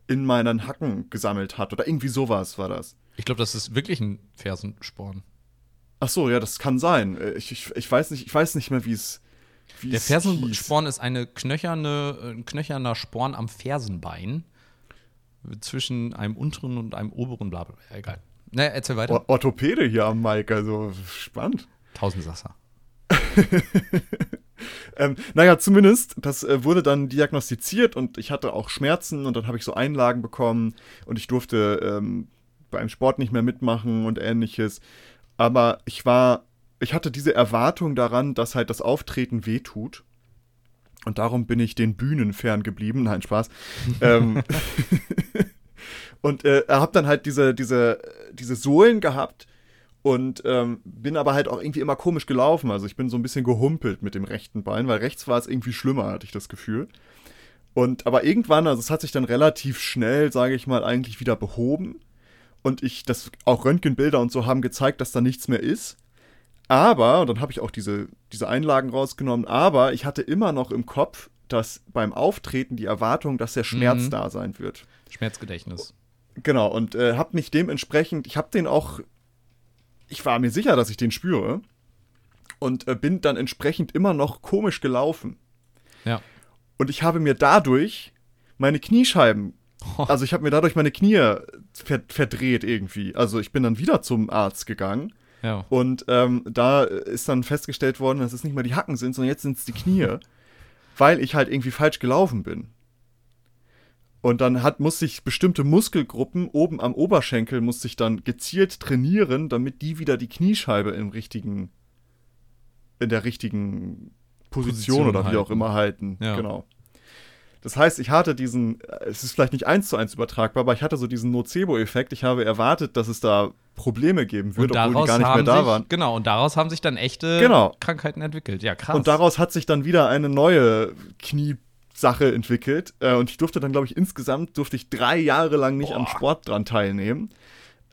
in meinen Hacken gesammelt hat. Oder irgendwie sowas war das. Ich glaube, das ist wirklich ein Fersensporn. Ach so, ja, das kann sein. Äh, ich, ich, ich weiß nicht, ich weiß nicht mehr, wie es. Der Fersensporn ist eine knöcherne, ein äh, knöcherner Sporn am Fersenbein zwischen einem unteren und einem oberen Blablabla. Egal. Naja, erzähl weiter. O Orthopäde hier am Mike, also spannend. Tausendsasser. ähm, naja, zumindest, das äh, wurde dann diagnostiziert und ich hatte auch Schmerzen und dann habe ich so Einlagen bekommen und ich durfte ähm, beim Sport nicht mehr mitmachen und ähnliches. Aber ich war, ich hatte diese Erwartung daran, dass halt das Auftreten wehtut. Und darum bin ich den Bühnen ferngeblieben. Nein, Spaß. ähm, und äh, habe dann halt diese, diese, diese Sohlen gehabt und ähm, bin aber halt auch irgendwie immer komisch gelaufen. Also ich bin so ein bisschen gehumpelt mit dem rechten Bein, weil rechts war es irgendwie schlimmer, hatte ich das Gefühl. Und aber irgendwann, also es hat sich dann relativ schnell, sage ich mal, eigentlich wieder behoben. Und ich, das auch Röntgenbilder und so haben gezeigt, dass da nichts mehr ist. Aber, und dann habe ich auch diese, diese Einlagen rausgenommen, aber ich hatte immer noch im Kopf, dass beim Auftreten die Erwartung, dass der Schmerz mhm. da sein wird. Schmerzgedächtnis. Genau, und äh, habe mich dementsprechend, ich habe den auch, ich war mir sicher, dass ich den spüre. Und äh, bin dann entsprechend immer noch komisch gelaufen. Ja. Und ich habe mir dadurch meine Kniescheiben, also ich habe mir dadurch meine Knie ver verdreht irgendwie. Also ich bin dann wieder zum Arzt gegangen ja. Und ähm, da ist dann festgestellt worden, dass es nicht mehr die Hacken sind, sondern jetzt sind es die Knie, weil ich halt irgendwie falsch gelaufen bin. Und dann hat, musste ich bestimmte Muskelgruppen oben am Oberschenkel musste ich dann gezielt trainieren, damit die wieder die Kniescheibe im richtigen, in der richtigen Position, Position oder wie auch immer halten. Ja. Genau. Das heißt, ich hatte diesen, es ist vielleicht nicht eins zu eins übertragbar, aber ich hatte so diesen Nocebo-Effekt. Ich habe erwartet, dass es da Probleme geben würde, obwohl die gar nicht mehr da sich, waren. Genau, und daraus haben sich dann echte genau. Krankheiten entwickelt. Ja, krass. Und daraus hat sich dann wieder eine neue Kniesache entwickelt. Äh, und ich durfte dann, glaube ich, insgesamt durfte ich drei Jahre lang nicht Boah. am Sport dran teilnehmen.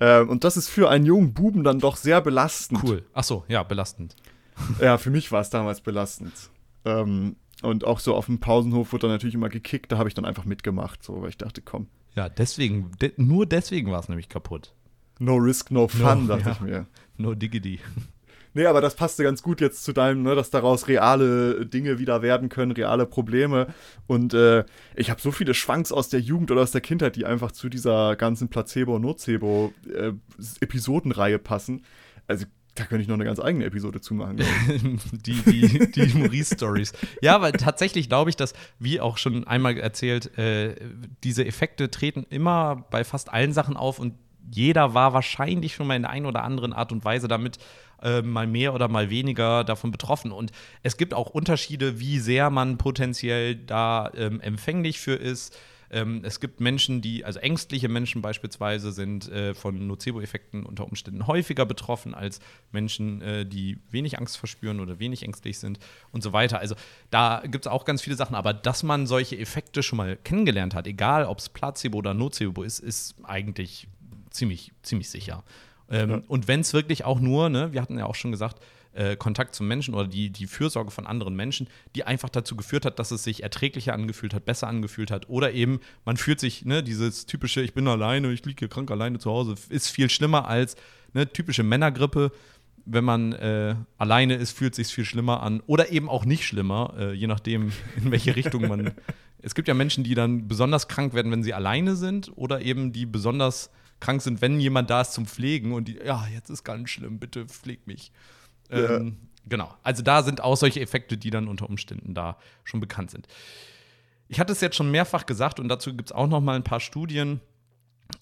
Äh, und das ist für einen jungen Buben dann doch sehr belastend. Cool. Ach so, ja, belastend. Ja, für mich war es damals belastend. Ähm, und auch so auf dem Pausenhof wurde dann natürlich immer gekickt, da habe ich dann einfach mitgemacht, so, weil ich dachte, komm. Ja, deswegen, de nur deswegen war es nämlich kaputt. No risk, no fun, no, dachte ja. ich mir. No diggity. Nee, aber das passte ganz gut jetzt zu deinem, ne, dass daraus reale Dinge wieder werden können, reale Probleme. Und äh, ich habe so viele Schwanks aus der Jugend oder aus der Kindheit, die einfach zu dieser ganzen Placebo-Nocebo-Episodenreihe äh, passen. Also da könnte ich noch eine ganz eigene Episode zumachen. die die, die Maurice-Stories. Ja, weil tatsächlich glaube ich, dass, wie auch schon einmal erzählt, äh, diese Effekte treten immer bei fast allen Sachen auf und jeder war wahrscheinlich schon mal in der einen oder anderen Art und Weise damit äh, mal mehr oder mal weniger davon betroffen. Und es gibt auch Unterschiede, wie sehr man potenziell da ähm, empfänglich für ist. Ähm, es gibt Menschen, die, also ängstliche Menschen beispielsweise, sind äh, von Nocebo-Effekten unter Umständen häufiger betroffen als Menschen, äh, die wenig Angst verspüren oder wenig ängstlich sind und so weiter. Also da gibt es auch ganz viele Sachen, aber dass man solche Effekte schon mal kennengelernt hat, egal ob es Placebo oder Nocebo ist, ist eigentlich ziemlich, ziemlich sicher. Ähm, ja. Und wenn es wirklich auch nur, ne, wir hatten ja auch schon gesagt, äh, Kontakt zum Menschen oder die, die Fürsorge von anderen Menschen, die einfach dazu geführt hat, dass es sich erträglicher angefühlt hat, besser angefühlt hat. Oder eben, man fühlt sich, ne, dieses typische, ich bin alleine, ich liege hier krank alleine zu Hause, ist viel schlimmer als ne, typische Männergrippe. Wenn man äh, alleine ist, fühlt sich viel schlimmer an. Oder eben auch nicht schlimmer, äh, je nachdem, in welche Richtung man. Es gibt ja Menschen, die dann besonders krank werden, wenn sie alleine sind, oder eben die besonders krank sind, wenn jemand da ist zum Pflegen und die, ja, jetzt ist ganz schlimm, bitte pfleg mich. Ähm, Genau. Also da sind auch solche Effekte, die dann unter Umständen da schon bekannt sind. Ich hatte es jetzt schon mehrfach gesagt und dazu gibt es auch noch mal ein paar Studien.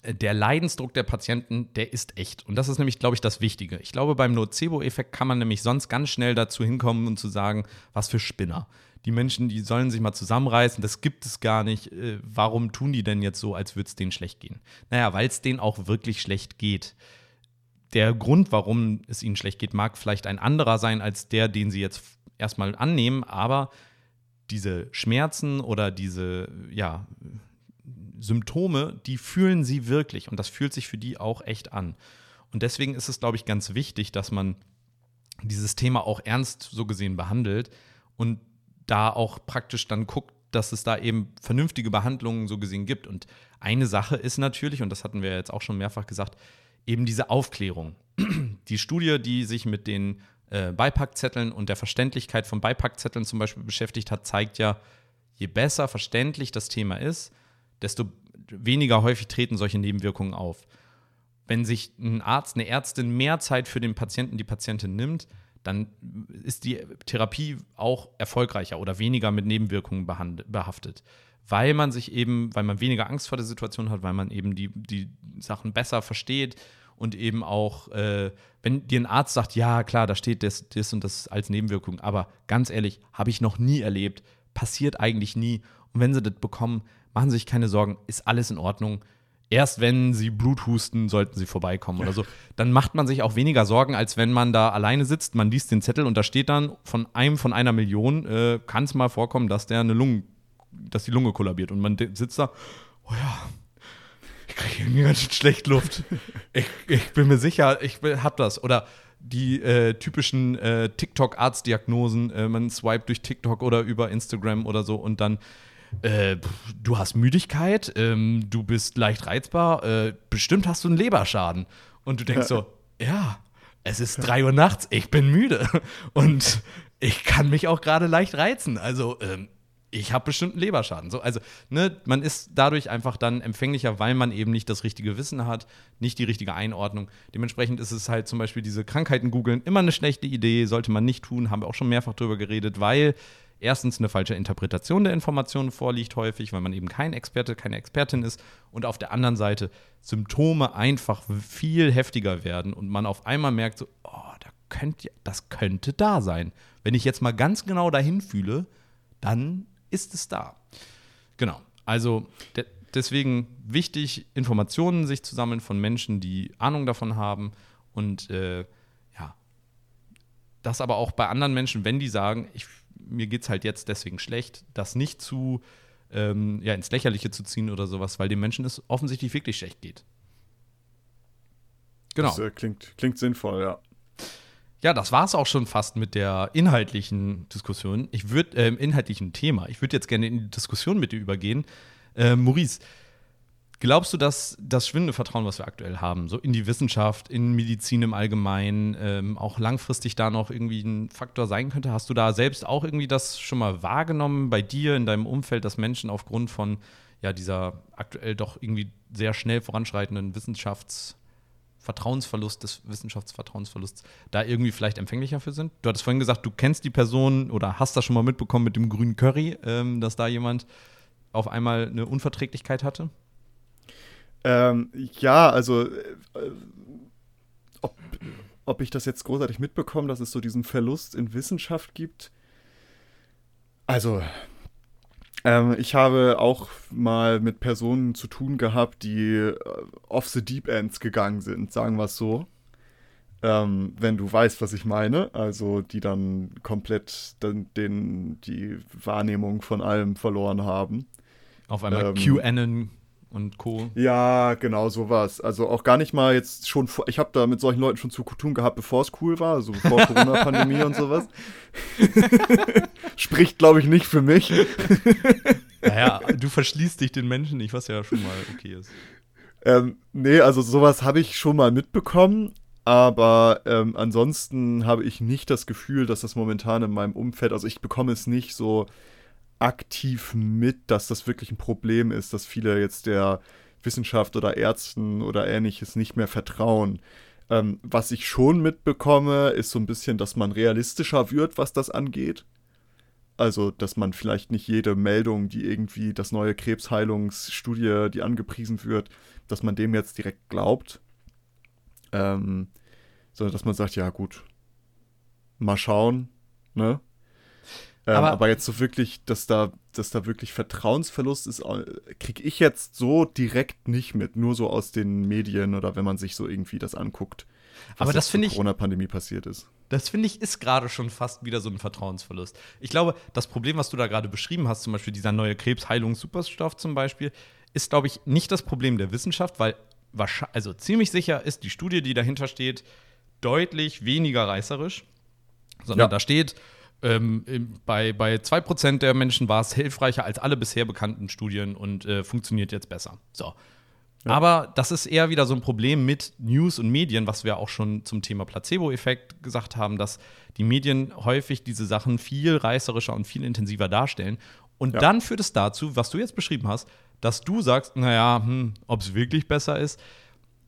Äh, der Leidensdruck der Patienten, der ist echt. Und das ist nämlich, glaube ich, das Wichtige. Ich glaube, beim Nocebo-Effekt kann man nämlich sonst ganz schnell dazu hinkommen und zu sagen, was für Spinner. Die Menschen, die sollen sich mal zusammenreißen, das gibt es gar nicht. Äh, warum tun die denn jetzt so, als würde es denen schlecht gehen? Naja, weil es denen auch wirklich schlecht geht der Grund, warum es ihnen schlecht geht, mag vielleicht ein anderer sein als der, den sie jetzt erstmal annehmen, aber diese Schmerzen oder diese ja, Symptome, die fühlen sie wirklich und das fühlt sich für die auch echt an. Und deswegen ist es, glaube ich, ganz wichtig, dass man dieses Thema auch ernst so gesehen behandelt und da auch praktisch dann guckt, dass es da eben vernünftige Behandlungen so gesehen gibt. Und eine Sache ist natürlich, und das hatten wir jetzt auch schon mehrfach gesagt, eben diese Aufklärung. Die Studie, die sich mit den äh, Beipackzetteln und der Verständlichkeit von Beipackzetteln zum Beispiel beschäftigt hat, zeigt ja, je besser verständlich das Thema ist, desto weniger häufig treten solche Nebenwirkungen auf. Wenn sich ein Arzt, eine Ärztin mehr Zeit für den Patienten, die Patientin nimmt, dann ist die Therapie auch erfolgreicher oder weniger mit Nebenwirkungen behaftet. Weil man sich eben, weil man weniger Angst vor der Situation hat, weil man eben die, die Sachen besser versteht und eben auch, äh, wenn dir ein Arzt sagt, ja klar, da steht das, das und das als Nebenwirkung, aber ganz ehrlich, habe ich noch nie erlebt, passiert eigentlich nie. Und wenn sie das bekommen, machen Sie sich keine Sorgen, ist alles in Ordnung erst wenn sie Blut husten, sollten sie vorbeikommen oder so. Dann macht man sich auch weniger Sorgen, als wenn man da alleine sitzt, man liest den Zettel und da steht dann von einem von einer Million, äh, kann es mal vorkommen, dass der eine Lunge, dass die Lunge kollabiert und man sitzt da, oh ja, ich kriege irgendwie ganz schlecht Luft. Ich, ich bin mir sicher, ich hab das. Oder die äh, typischen äh, TikTok-Arztdiagnosen, äh, man swiped durch TikTok oder über Instagram oder so und dann äh, du hast Müdigkeit, ähm, du bist leicht reizbar, äh, bestimmt hast du einen Leberschaden. Und du denkst so, ja, es ist drei Uhr nachts, ich bin müde und ich kann mich auch gerade leicht reizen. Also, ähm, ich habe bestimmt einen Leberschaden. So, also, ne, man ist dadurch einfach dann empfänglicher, weil man eben nicht das richtige Wissen hat, nicht die richtige Einordnung. Dementsprechend ist es halt zum Beispiel diese Krankheiten googeln immer eine schlechte Idee, sollte man nicht tun, haben wir auch schon mehrfach drüber geredet, weil erstens eine falsche Interpretation der Informationen vorliegt häufig, weil man eben kein Experte, keine Expertin ist und auf der anderen Seite Symptome einfach viel heftiger werden und man auf einmal merkt so, oh, da könnt, das könnte da sein. Wenn ich jetzt mal ganz genau dahin fühle, dann ist es da. Genau. Also de deswegen wichtig, Informationen sich zu sammeln von Menschen, die Ahnung davon haben und äh, ja, das aber auch bei anderen Menschen, wenn die sagen, ich mir geht es halt jetzt deswegen schlecht, das nicht zu ähm, ja, ins Lächerliche zu ziehen oder sowas, weil den Menschen es offensichtlich wirklich schlecht geht. Genau. Das äh, klingt, klingt sinnvoll, ja. Ja, das war es auch schon fast mit der inhaltlichen Diskussion. Ich würde, äh, inhaltlichen Thema. Ich würde jetzt gerne in die Diskussion mit dir übergehen. Äh, Maurice, Glaubst du, dass das schwindende Vertrauen, was wir aktuell haben, so in die Wissenschaft, in Medizin im Allgemeinen, ähm, auch langfristig da noch irgendwie ein Faktor sein könnte? Hast du da selbst auch irgendwie das schon mal wahrgenommen bei dir, in deinem Umfeld, dass Menschen aufgrund von ja, dieser aktuell doch irgendwie sehr schnell voranschreitenden Wissenschaftsvertrauensverlust, des Wissenschaftsvertrauensverlusts, da irgendwie vielleicht empfänglicher für sind? Du hattest vorhin gesagt, du kennst die Person oder hast das schon mal mitbekommen mit dem grünen Curry, ähm, dass da jemand auf einmal eine Unverträglichkeit hatte? Ähm, ja, also äh, ob, ob ich das jetzt großartig mitbekomme, dass es so diesen Verlust in Wissenschaft gibt. Also, ähm, ich habe auch mal mit Personen zu tun gehabt, die äh, off the deep ends gegangen sind, sagen wir es so. Ähm, wenn du weißt, was ich meine, also die dann komplett den, den, die Wahrnehmung von allem verloren haben. Auf einmal ähm, QAnon und Co. Ja, genau, sowas. Also auch gar nicht mal jetzt schon vor, ich habe da mit solchen Leuten schon zu tun gehabt, bevor es cool war, also vor Corona-Pandemie und sowas. Spricht, glaube ich, nicht für mich. naja, du verschließt dich den Menschen nicht, was ja schon mal okay ist. Ähm, nee, also sowas habe ich schon mal mitbekommen, aber ähm, ansonsten habe ich nicht das Gefühl, dass das momentan in meinem Umfeld, also ich bekomme es nicht so aktiv mit, dass das wirklich ein Problem ist, dass viele jetzt der Wissenschaft oder Ärzten oder ähnliches nicht mehr vertrauen. Ähm, was ich schon mitbekomme, ist so ein bisschen, dass man realistischer wird, was das angeht. Also, dass man vielleicht nicht jede Meldung, die irgendwie das neue Krebsheilungsstudie, die angepriesen wird, dass man dem jetzt direkt glaubt. Ähm, sondern dass man sagt, ja gut, mal schauen, ne? Ähm, aber, aber, jetzt so wirklich, dass da, dass da wirklich Vertrauensverlust ist, kriege ich jetzt so direkt nicht mit, nur so aus den Medien oder wenn man sich so irgendwie das anguckt. was Aber das zur ich- Corona-Pandemie passiert ist. Das finde ich ist gerade schon fast wieder so ein Vertrauensverlust. Ich glaube, das Problem, was du da gerade beschrieben hast, zum Beispiel dieser neue Krebsheilungssuperstoff zum Beispiel, ist, glaube ich, nicht das Problem der Wissenschaft, weil wahrscheinlich, also ziemlich sicher ist die Studie, die dahinter steht, deutlich weniger reißerisch, sondern Ja. da steht, ähm, bei, bei 2% der Menschen war es hilfreicher als alle bisher bekannten Studien und äh, funktioniert jetzt besser. So. Aber das ist eher wieder so ein Problem mit News und Medien, was wir auch schon zum Thema Placebo-Effekt gesagt haben, dass die Medien häufig diese Sachen viel reißerischer und viel intensiver darstellen. Und Ja. dann führt es dazu, was du jetzt beschrieben hast, dass du sagst, naja, hm, ob es wirklich besser ist,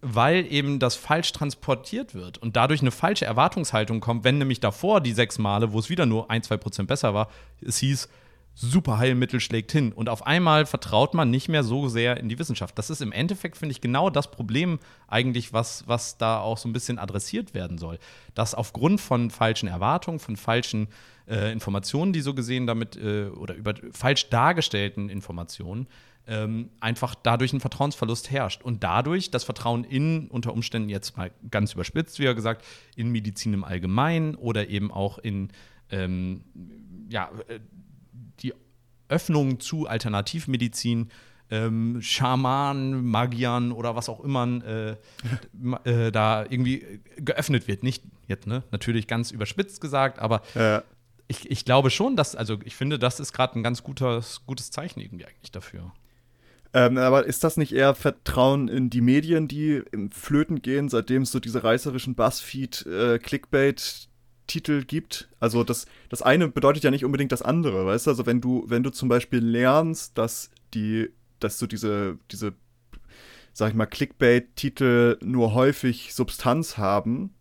weil eben das falsch transportiert wird und dadurch eine falsche Erwartungshaltung kommt, wenn nämlich davor die sechs Male, wo es wieder nur ein, zwei Prozent besser war, es hieß, super Heilmittel schlägt hin. Und auf einmal vertraut man nicht mehr so sehr in die Wissenschaft. Das ist im Endeffekt, finde ich, genau das Problem eigentlich, was, was da auch so ein bisschen adressiert werden soll. Dass aufgrund von falschen Erwartungen, von falschen äh, Informationen, die so gesehen damit äh, oder über falsch dargestellten Informationen, ähm, einfach dadurch ein Vertrauensverlust herrscht. Und dadurch das Vertrauen in, unter Umständen jetzt mal ganz überspitzt, wie er gesagt, in Medizin im Allgemeinen oder eben auch in ähm, ja, äh, die Öffnung zu Alternativmedizin, ähm, Schamanen, Magiern oder was auch immer äh, äh, da irgendwie geöffnet wird. Nicht jetzt, ne? Natürlich ganz überspitzt gesagt, aber Äh, ich, ich glaube schon, dass, also ich finde, das ist gerade ein ganz gutes, gutes Zeichen irgendwie eigentlich dafür. ähm, aber ist das nicht eher Vertrauen in die Medien, die im Flöten gehen, seitdem es so diese reißerischen Buzzfeed-Clickbait-Titel gibt? Also das, das eine bedeutet ja nicht unbedingt das andere, weißt du? Also wenn du, wenn du zum Beispiel lernst, dass die, dass du diese, diese, sag ich mal, Clickbait-Titel nur häufig Substanz haben,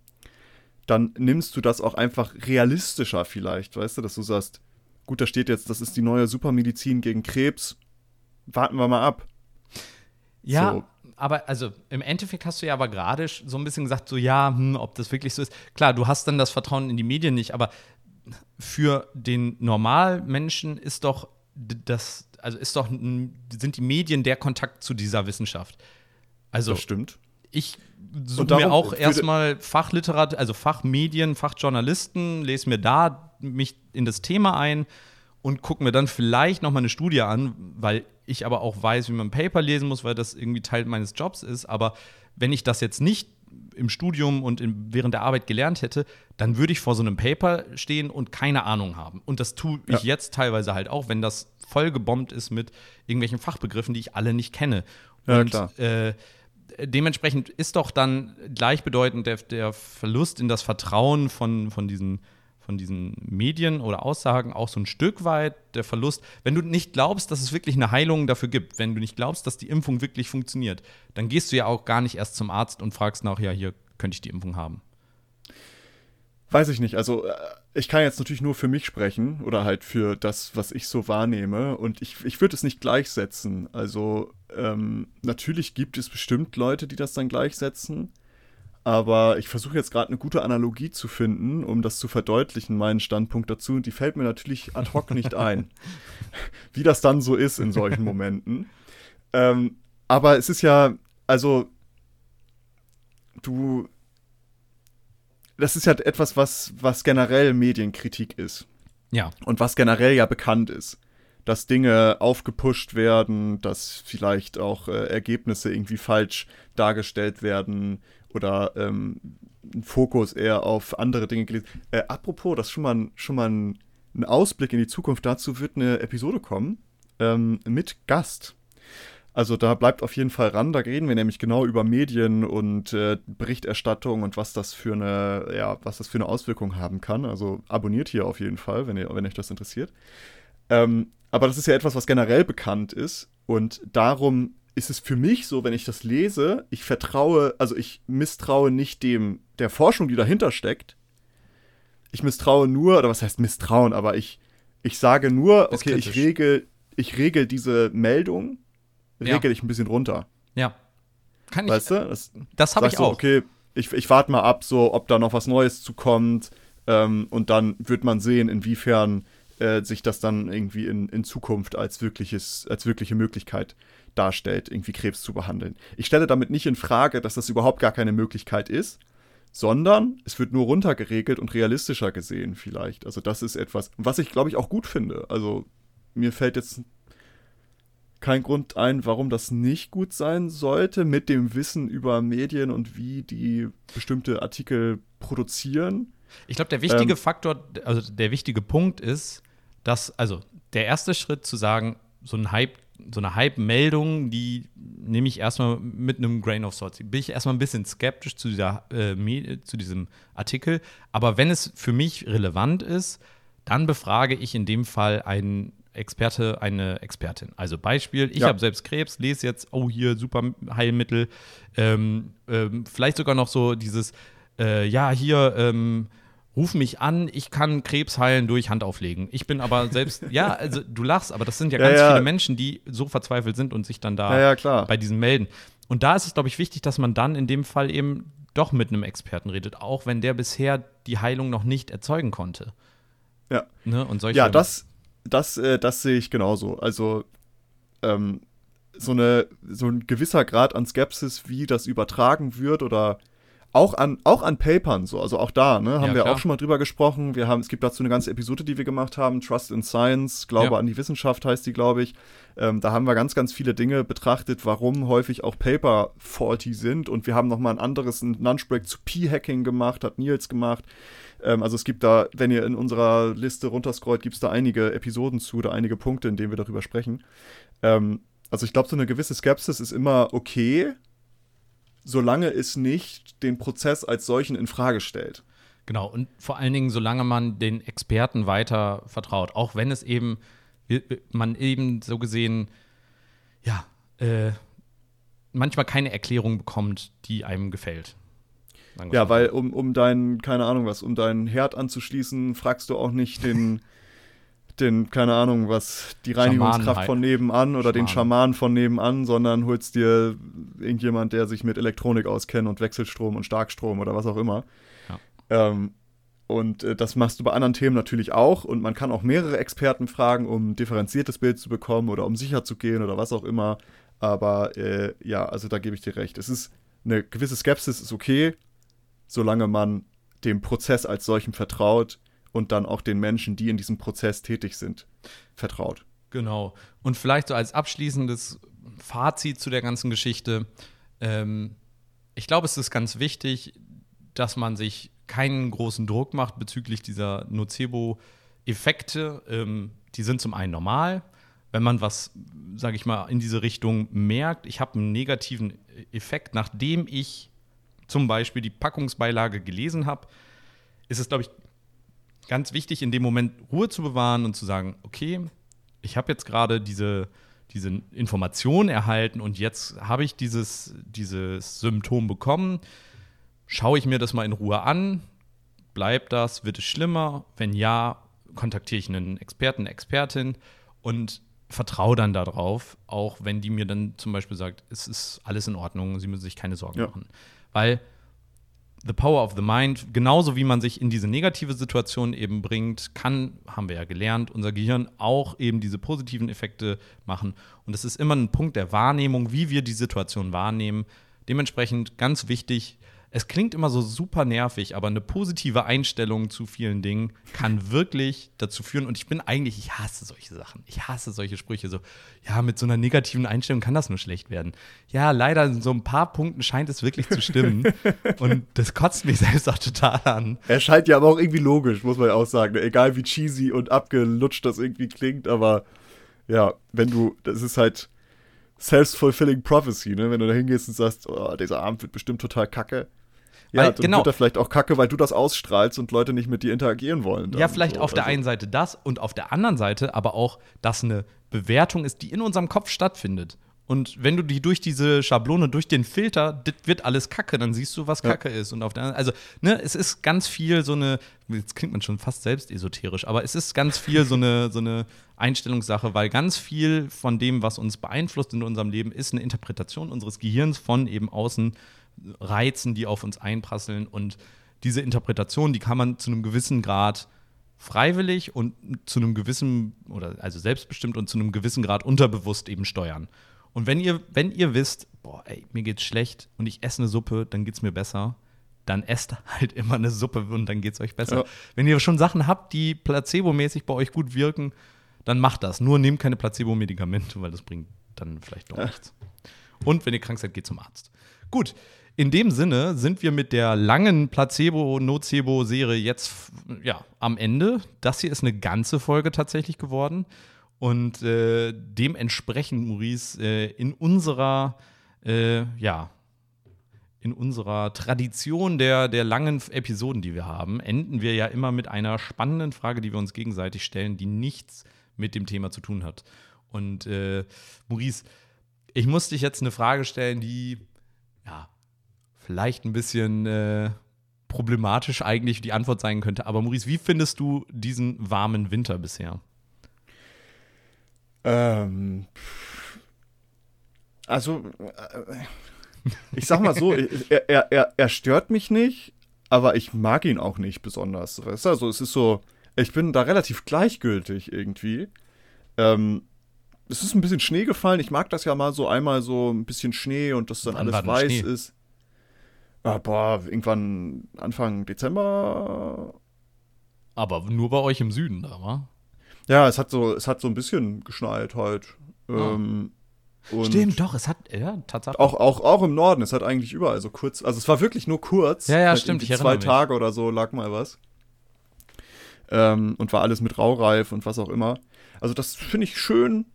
dann nimmst du das auch einfach realistischer vielleicht, weißt du, dass du sagst, gut, da steht jetzt, das ist die neue Supermedizin gegen Krebs, warten wir mal ab. Ja, So. Aber also im Endeffekt hast du ja aber gerade so ein bisschen gesagt, so ja, hm, ob das wirklich so ist. Klar, du hast dann das Vertrauen in die Medien nicht, aber für den Normalmenschen ist doch das, also ist doch, sind die Medien der Kontakt zu dieser Wissenschaft. Also Das stimmt. ich suche mir auch erstmal Fachliterat, also Fachmedien, Fachjournalisten, lese mir da mich in das Thema ein und gucke mir dann vielleicht noch mal eine Studie an, weil ich aber auch weiß, wie man ein Paper lesen muss, weil das irgendwie Teil meines Jobs ist. Aber wenn ich das jetzt nicht im Studium und in, während der Arbeit gelernt hätte, dann würde ich vor so einem Paper stehen und keine Ahnung haben. Und das tue ich jetzt teilweise halt auch, wenn das voll gebombt ist mit irgendwelchen Fachbegriffen, die ich alle nicht kenne. Ja, und klar. Äh, dementsprechend ist doch dann gleichbedeutend der, der Verlust in das Vertrauen von, von, diesen, von diesen Medien oder Aussagen auch so ein Stück weit der Verlust. Wenn du nicht glaubst, dass es wirklich eine Heilung dafür gibt, wenn du nicht glaubst, dass die Impfung wirklich funktioniert, dann gehst du ja auch gar nicht erst zum Arzt und fragst nach, ja, hier könnte ich die Impfung haben. Weiß ich nicht. Also, äh, ich kann jetzt natürlich nur für mich sprechen oder halt für das, was ich so wahrnehme. Und ich, ich würde es nicht gleichsetzen. Also, ähm, natürlich gibt es bestimmt Leute, die das dann gleichsetzen. Aber ich versuche jetzt gerade eine gute Analogie zu finden, um das zu verdeutlichen, meinen Standpunkt dazu. Und die fällt mir natürlich ad hoc nicht ein, wie das dann so ist in solchen Momenten. Ähm, aber es ist ja, also, du, das ist ja etwas, was, was generell Medienkritik ist Ja. und was generell ja bekannt ist. Dass Dinge aufgepusht werden, dass vielleicht auch äh, Ergebnisse irgendwie falsch dargestellt werden oder ähm, Fokus eher auf andere Dinge gelegt. Äh, apropos, das ist schon mal, ein- schon mal ein, ein Ausblick in die Zukunft. Dazu wird eine Episode kommen ähm, mit Gast. Also da bleibt auf jeden Fall ran. Da reden wir nämlich genau über Medien und äh, Berichterstattung und was das für eine, ja, was das für eine Auswirkung haben kann. Also abonniert hier auf jeden Fall, wenn ihr, wenn euch das interessiert. Ähm, aber das ist ja etwas, was generell bekannt ist und darum ist es für mich so, wenn ich das lese, ich vertraue, also ich misstraue nicht dem der Forschung, die dahinter steckt. Ich misstraue nur, oder was heißt misstrauen, aber ich, ich sage nur, okay, ich regel, ich regel diese Meldung, Ja. regel ich ein bisschen runter. Ja. Kann ich, Weißt du? Das, das habe ich so, auch. okay, ich, ich warte mal ab, so, ob da noch was Neues zukommt. Ähm, und dann wird man sehen, inwiefern äh, sich das dann irgendwie in, in Zukunft als, wirkliches, als wirkliche Möglichkeit darstellt, irgendwie Krebs zu behandeln. Ich stelle damit nicht in Frage, dass das überhaupt gar keine Möglichkeit ist, sondern es wird nur runtergeregelt und realistischer gesehen vielleicht. Also das ist etwas, was ich glaube ich auch gut finde. Also mir fällt jetzt kein Grund ein, warum das nicht gut sein sollte, mit dem Wissen über Medien und wie die bestimmte Artikel produzieren. Ich glaube, der wichtige ähm, Faktor, also der wichtige Punkt ist, dass, also der erste Schritt zu sagen, so ein Hype, so eine Hype-Meldung, die nehme ich erstmal mit einem Grain of Salt. Bin ich erstmal ein bisschen skeptisch zu, dieser, äh, zu diesem Artikel. Aber wenn es für mich relevant ist, dann befrage ich in dem Fall einen Experte, eine Expertin. Also Beispiel, ich ja. habe selbst Krebs, lese jetzt, oh hier, super Heilmittel. Ähm, ähm, vielleicht sogar noch so dieses, äh, ja, hier, ähm, ruf mich an, ich kann Krebs heilen durch Handauflegen. Ich bin aber selbst, ja, also du lachst, aber das sind ja, ja ganz ja. viele Menschen, die so verzweifelt sind und sich dann da ja, bei diesen melden. Und da ist es, glaube ich, wichtig, dass man dann in dem Fall eben doch mit einem Experten redet, auch wenn der bisher die Heilung noch nicht erzeugen konnte. Ja. Ne? Und solche ja, das, das, äh, das sehe ich genauso. Also, ähm, so, eine, so ein gewisser Grad an Skepsis, wie das übertragen wird oder auch an, auch an Papern so, also auch da, ne, haben ja, wir klar. auch schon mal drüber gesprochen. Wir haben, es gibt dazu eine ganze Episode, die wir gemacht haben, Trust in Science, Glaube ja. an die Wissenschaft heißt die, glaube ich. Ähm, da haben wir ganz, ganz viele Dinge betrachtet, warum häufig auch Paper faulty sind. Und wir haben noch mal ein anderes ein Lunchbreak zu P-Hacking gemacht, hat Nils gemacht. Ähm, also es gibt da, wenn ihr in unserer Liste runterscrollt, gibt es da einige Episoden zu oder einige Punkte, in denen wir darüber sprechen. Ähm, also ich glaube, so eine gewisse Skepsis ist immer okay, solange es nicht den Prozess als solchen in Frage stellt. Genau, und vor allen Dingen, solange man den Experten weiter vertraut, auch wenn es eben, man eben so gesehen, ja, äh, manchmal keine Erklärung bekommt, die einem gefällt. Ja, weil um, um deinen, keine Ahnung was, um deinen Herd anzuschließen, fragst du auch nicht den den, keine Ahnung, was, die Reinigungskraft halt. von nebenan oder Schamanen. den Schaman von nebenan, sondern holst dir irgendjemand, der sich mit Elektronik auskennt und Wechselstrom und Starkstrom oder was auch immer. Ja. Ähm, und äh, das machst du bei anderen Themen natürlich auch. Und man kann auch mehrere Experten fragen, um ein differenziertes Bild zu bekommen oder um sicher zu gehen oder was auch immer. Aber äh, ja, also da gebe ich dir recht. Es ist eine gewisse Skepsis ist okay, solange man dem Prozess als solchem vertraut und dann auch den Menschen, die in diesem Prozess tätig sind, vertraut. Genau. Und vielleicht so als abschließendes Fazit zu der ganzen Geschichte. Ähm, ich glaube, es ist ganz wichtig, dass man sich keinen großen Druck macht bezüglich dieser Nocebo-Effekte. Ähm, die sind zum einen normal. Wenn man was, sage ich mal, in diese Richtung merkt, ich habe einen negativen Effekt, nachdem ich zum Beispiel die Packungsbeilage gelesen habe, ist es, glaube ich, ganz wichtig, in dem Moment Ruhe zu bewahren und zu sagen, okay, ich habe jetzt gerade diese, diese Information erhalten und jetzt habe ich dieses, dieses Symptom bekommen. Schaue ich mir das mal in Ruhe an? Bleibt das? Wird es schlimmer? Wenn ja, kontaktiere ich einen Experten, Expertin und vertraue dann darauf, auch wenn die mir dann zum Beispiel sagt, es ist alles in Ordnung, sie müssen sich keine Sorgen ja. machen. Weil The Power of the Mind, genauso wie man sich in diese negative Situation eben bringt, kann, haben wir ja gelernt, unser Gehirn auch eben diese positiven Effekte machen. Und es ist immer ein Punkt der Wahrnehmung, wie wir die Situation wahrnehmen. Dementsprechend ganz wichtig, es klingt immer so super nervig, aber eine positive Einstellung zu vielen Dingen kann wirklich dazu führen. Und ich bin eigentlich, ich hasse solche Sachen. Ich hasse solche Sprüche. So, ja, mit so einer negativen Einstellung kann das nur schlecht werden. Ja, leider in so ein paar Punkten scheint es wirklich zu stimmen. und das kotzt mich selbst auch total an. Er scheint ja aber auch irgendwie logisch, muss man ja auch sagen. Egal wie cheesy und abgelutscht das irgendwie klingt, aber ja, wenn du, das ist halt self-fulfilling prophecy, ne? Wenn du da hingehst und sagst, oh, dieser Abend wird bestimmt total kacke ja, weil, genau. wird er vielleicht auch kacke, weil du das ausstrahlst und Leute nicht mit dir interagieren wollen. Ja, vielleicht so. auf der also. einen Seite das und auf der anderen Seite aber auch, dass eine Bewertung ist, die in unserem Kopf stattfindet. Und wenn du die durch diese Schablone, durch den Filter, das wird alles Kacke, dann siehst du, was Kacke ja. ist. Und auf der also, ne, es ist ganz viel so eine, jetzt klingt man schon fast selbst esoterisch, aber es ist ganz viel so eine, so eine Einstellungssache, weil ganz viel von dem, was uns beeinflusst in unserem Leben, ist eine Interpretation unseres Gehirns von eben außen Reizen, die auf uns einprasseln. Und diese Interpretation, die kann man zu einem gewissen Grad freiwillig und zu einem gewissen, oder also selbstbestimmt und zu einem gewissen Grad unterbewusst eben steuern. Und wenn ihr, wenn ihr wisst, boah, ey, mir geht's schlecht und ich esse eine Suppe, dann geht's mir besser, dann esst halt immer eine Suppe und dann geht es euch besser. Ja. Wenn ihr schon Sachen habt, die placebomäßig bei euch gut wirken, dann macht das. Nur nehmt keine Placebo-Medikamente, weil das bringt dann vielleicht doch nichts. Und wenn ihr krank seid, geht zum Arzt. Gut, in dem Sinne sind wir mit der langen Placebo-Nocebo-Serie jetzt ja, am Ende. Das hier ist eine ganze Folge tatsächlich geworden. Und äh, dementsprechend, Maurice, äh, in unserer, äh, ja, in unserer Tradition der, der langen Episoden, die wir haben, enden wir ja immer mit einer spannenden Frage, die wir uns gegenseitig stellen, die nichts mit dem Thema zu tun hat. Und äh, Maurice, ich muss dich jetzt eine Frage stellen, die ja vielleicht ein bisschen äh, problematisch eigentlich die Antwort sein könnte. Aber Maurice, wie findest du diesen warmen Winter bisher? Ähm, also, äh, ich sag mal so, er, er, er, stört mich nicht, aber ich mag ihn auch nicht besonders. Weißt du? Also, es ist so, ich bin da relativ gleichgültig irgendwie. Ähm, es ist ein bisschen Schnee gefallen. Ich mag das ja mal so einmal so ein bisschen Schnee und dass dann Wann alles weiß Schnee? ist. Ah, boah, irgendwann Anfang Dezember. Aber nur bei euch im Süden, da, wa? Ja, es hat so, es hat so ein bisschen geschneit halt. Ähm, Ah. Stimmt, doch, es hat, ja, tatsächlich. Auch, auch, auch im Norden, es hat eigentlich überall so kurz, also es war wirklich nur kurz. Ja, ja, Halt stimmt, ich Zwei erinnere mich. Tage oder so lag mal was. Ähm, und war alles mit Raureif und was auch immer. Also das finde ich schön.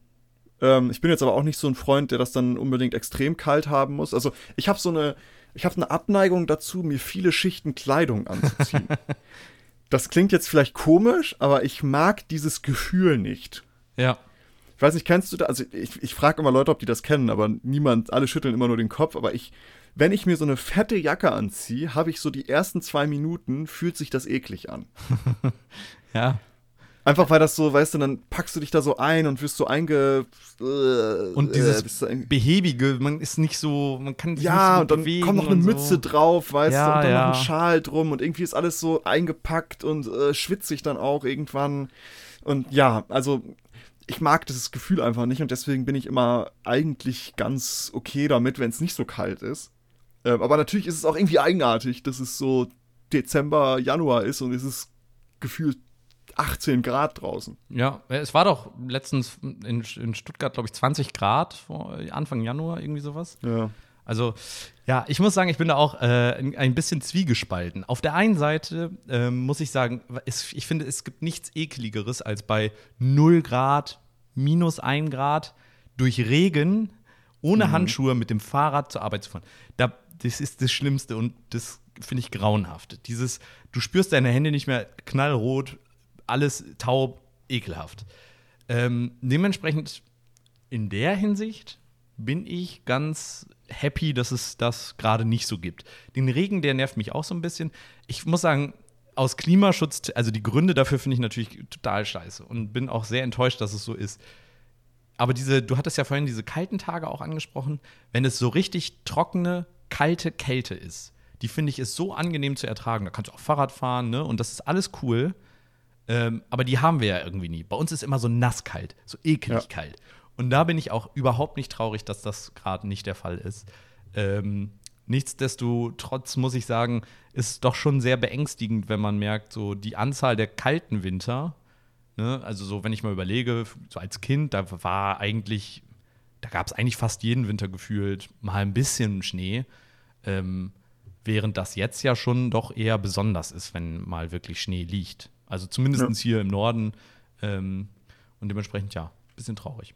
Ähm, ich bin jetzt aber auch nicht so ein Freund, der das dann unbedingt extrem kalt haben muss. Also ich habe so eine, ich habe eine Abneigung dazu, mir viele Schichten Kleidung anzuziehen. das klingt jetzt vielleicht komisch, aber ich mag dieses Gefühl nicht. Ja. Ich weiß nicht, kennst du da? Also ich, ich frage immer Leute, ob die das kennen, aber niemand, alle schütteln immer nur den Kopf. Aber ich, wenn ich mir so eine fette Jacke anziehe, habe ich so die ersten zwei Minuten, fühlt sich das eklig an. Ja. Einfach weil das so, weißt du, dann packst du dich da so ein und wirst so einge. äh, Und äh, dieses ein- Behäbige, man ist nicht so, man kann sich ja, nicht und so dann bewegen kommt noch eine und Mütze so. drauf, weißt Ja, du, und dann ja. noch ein Schal drum und irgendwie ist alles so eingepackt und äh, schwitzig dann auch irgendwann. Und ja, also ich mag dieses Gefühl einfach nicht und deswegen bin ich immer eigentlich ganz okay damit, wenn es nicht so kalt ist. Ähm, aber natürlich ist es auch irgendwie eigenartig, dass es so Dezember, Januar ist und es ist gefühlt 18 Grad draußen. Ja, es war doch letztens in, in Stuttgart, glaube ich, 20 Grad vor Anfang Januar, irgendwie sowas. Ja. Also, ja, ich muss sagen, ich bin da auch äh, ein- bisschen zwiegespalten. Auf der einen Seite ähm, muss ich sagen, es, ich finde, es gibt nichts ekligeres als bei 0 Grad, minus 1 Grad, durch Regen, ohne Handschuhe mit dem Fahrrad zur Arbeit zu fahren. Da, das ist das Schlimmste und das finde ich grauenhaft. Dieses, du spürst deine Hände nicht mehr knallrot, alles taub, ekelhaft. Ähm, dementsprechend in der Hinsicht bin ich ganz happy, dass es das gerade nicht so gibt. Den Regen, der nervt mich auch so ein bisschen. Ich muss sagen, aus Klimaschutz, also die Gründe dafür finde ich natürlich total scheiße und bin auch sehr enttäuscht, dass es so ist. Aber diese, du hattest ja vorhin diese kalten Tage auch angesprochen, wenn es so richtig trockene, kalte Kälte ist, die finde ich ist so angenehm zu ertragen. Da kannst du auch Fahrrad fahren, ne? Und das ist alles cool. Ähm, aber die haben wir ja irgendwie nie. Bei uns ist immer so nasskalt, so eklig Ja. kalt. Und da bin ich auch überhaupt nicht traurig, dass das gerade nicht der Fall ist. Ähm, nichtsdestotrotz muss ich sagen, ist es doch schon sehr beängstigend, wenn man merkt, so die Anzahl der kalten Winter, ne, also so, wenn ich mal überlege, so als Kind, da war eigentlich, da gab es eigentlich fast jeden Winter gefühlt mal ein bisschen Schnee. Ähm, während das jetzt ja schon doch eher besonders ist, wenn mal wirklich Schnee liegt. Also zumindest Ja. hier im Norden. Ähm, und dementsprechend ja, bisschen traurig.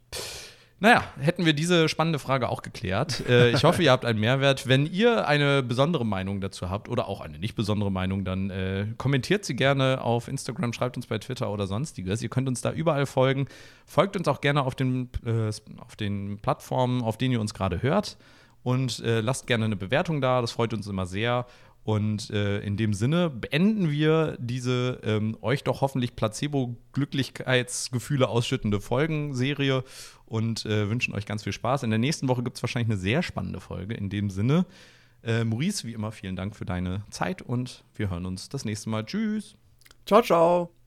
Naja, hätten wir diese spannende Frage auch geklärt. Äh, ich hoffe, ihr habt einen Mehrwert. Wenn ihr eine besondere Meinung dazu habt oder auch eine nicht besondere Meinung, dann äh, kommentiert sie gerne auf Instagram, schreibt uns bei Twitter oder sonstiges. Ihr könnt uns da überall folgen. Folgt uns auch gerne auf den, äh, auf den Plattformen, auf denen ihr uns gerade hört. Und äh, lasst gerne eine Bewertung da, das freut uns immer sehr. Und äh, in dem Sinne beenden wir diese ähm, euch doch hoffentlich Placebo-Glücklichkeitsgefühle ausschüttende Folgenserie und äh, wünschen euch ganz viel Spaß. In der nächsten Woche gibt es wahrscheinlich eine sehr spannende Folge. In dem Sinne, äh, Maurice, wie immer, vielen Dank für deine Zeit und wir hören uns das nächste Mal. Tschüss. Ciao, ciao.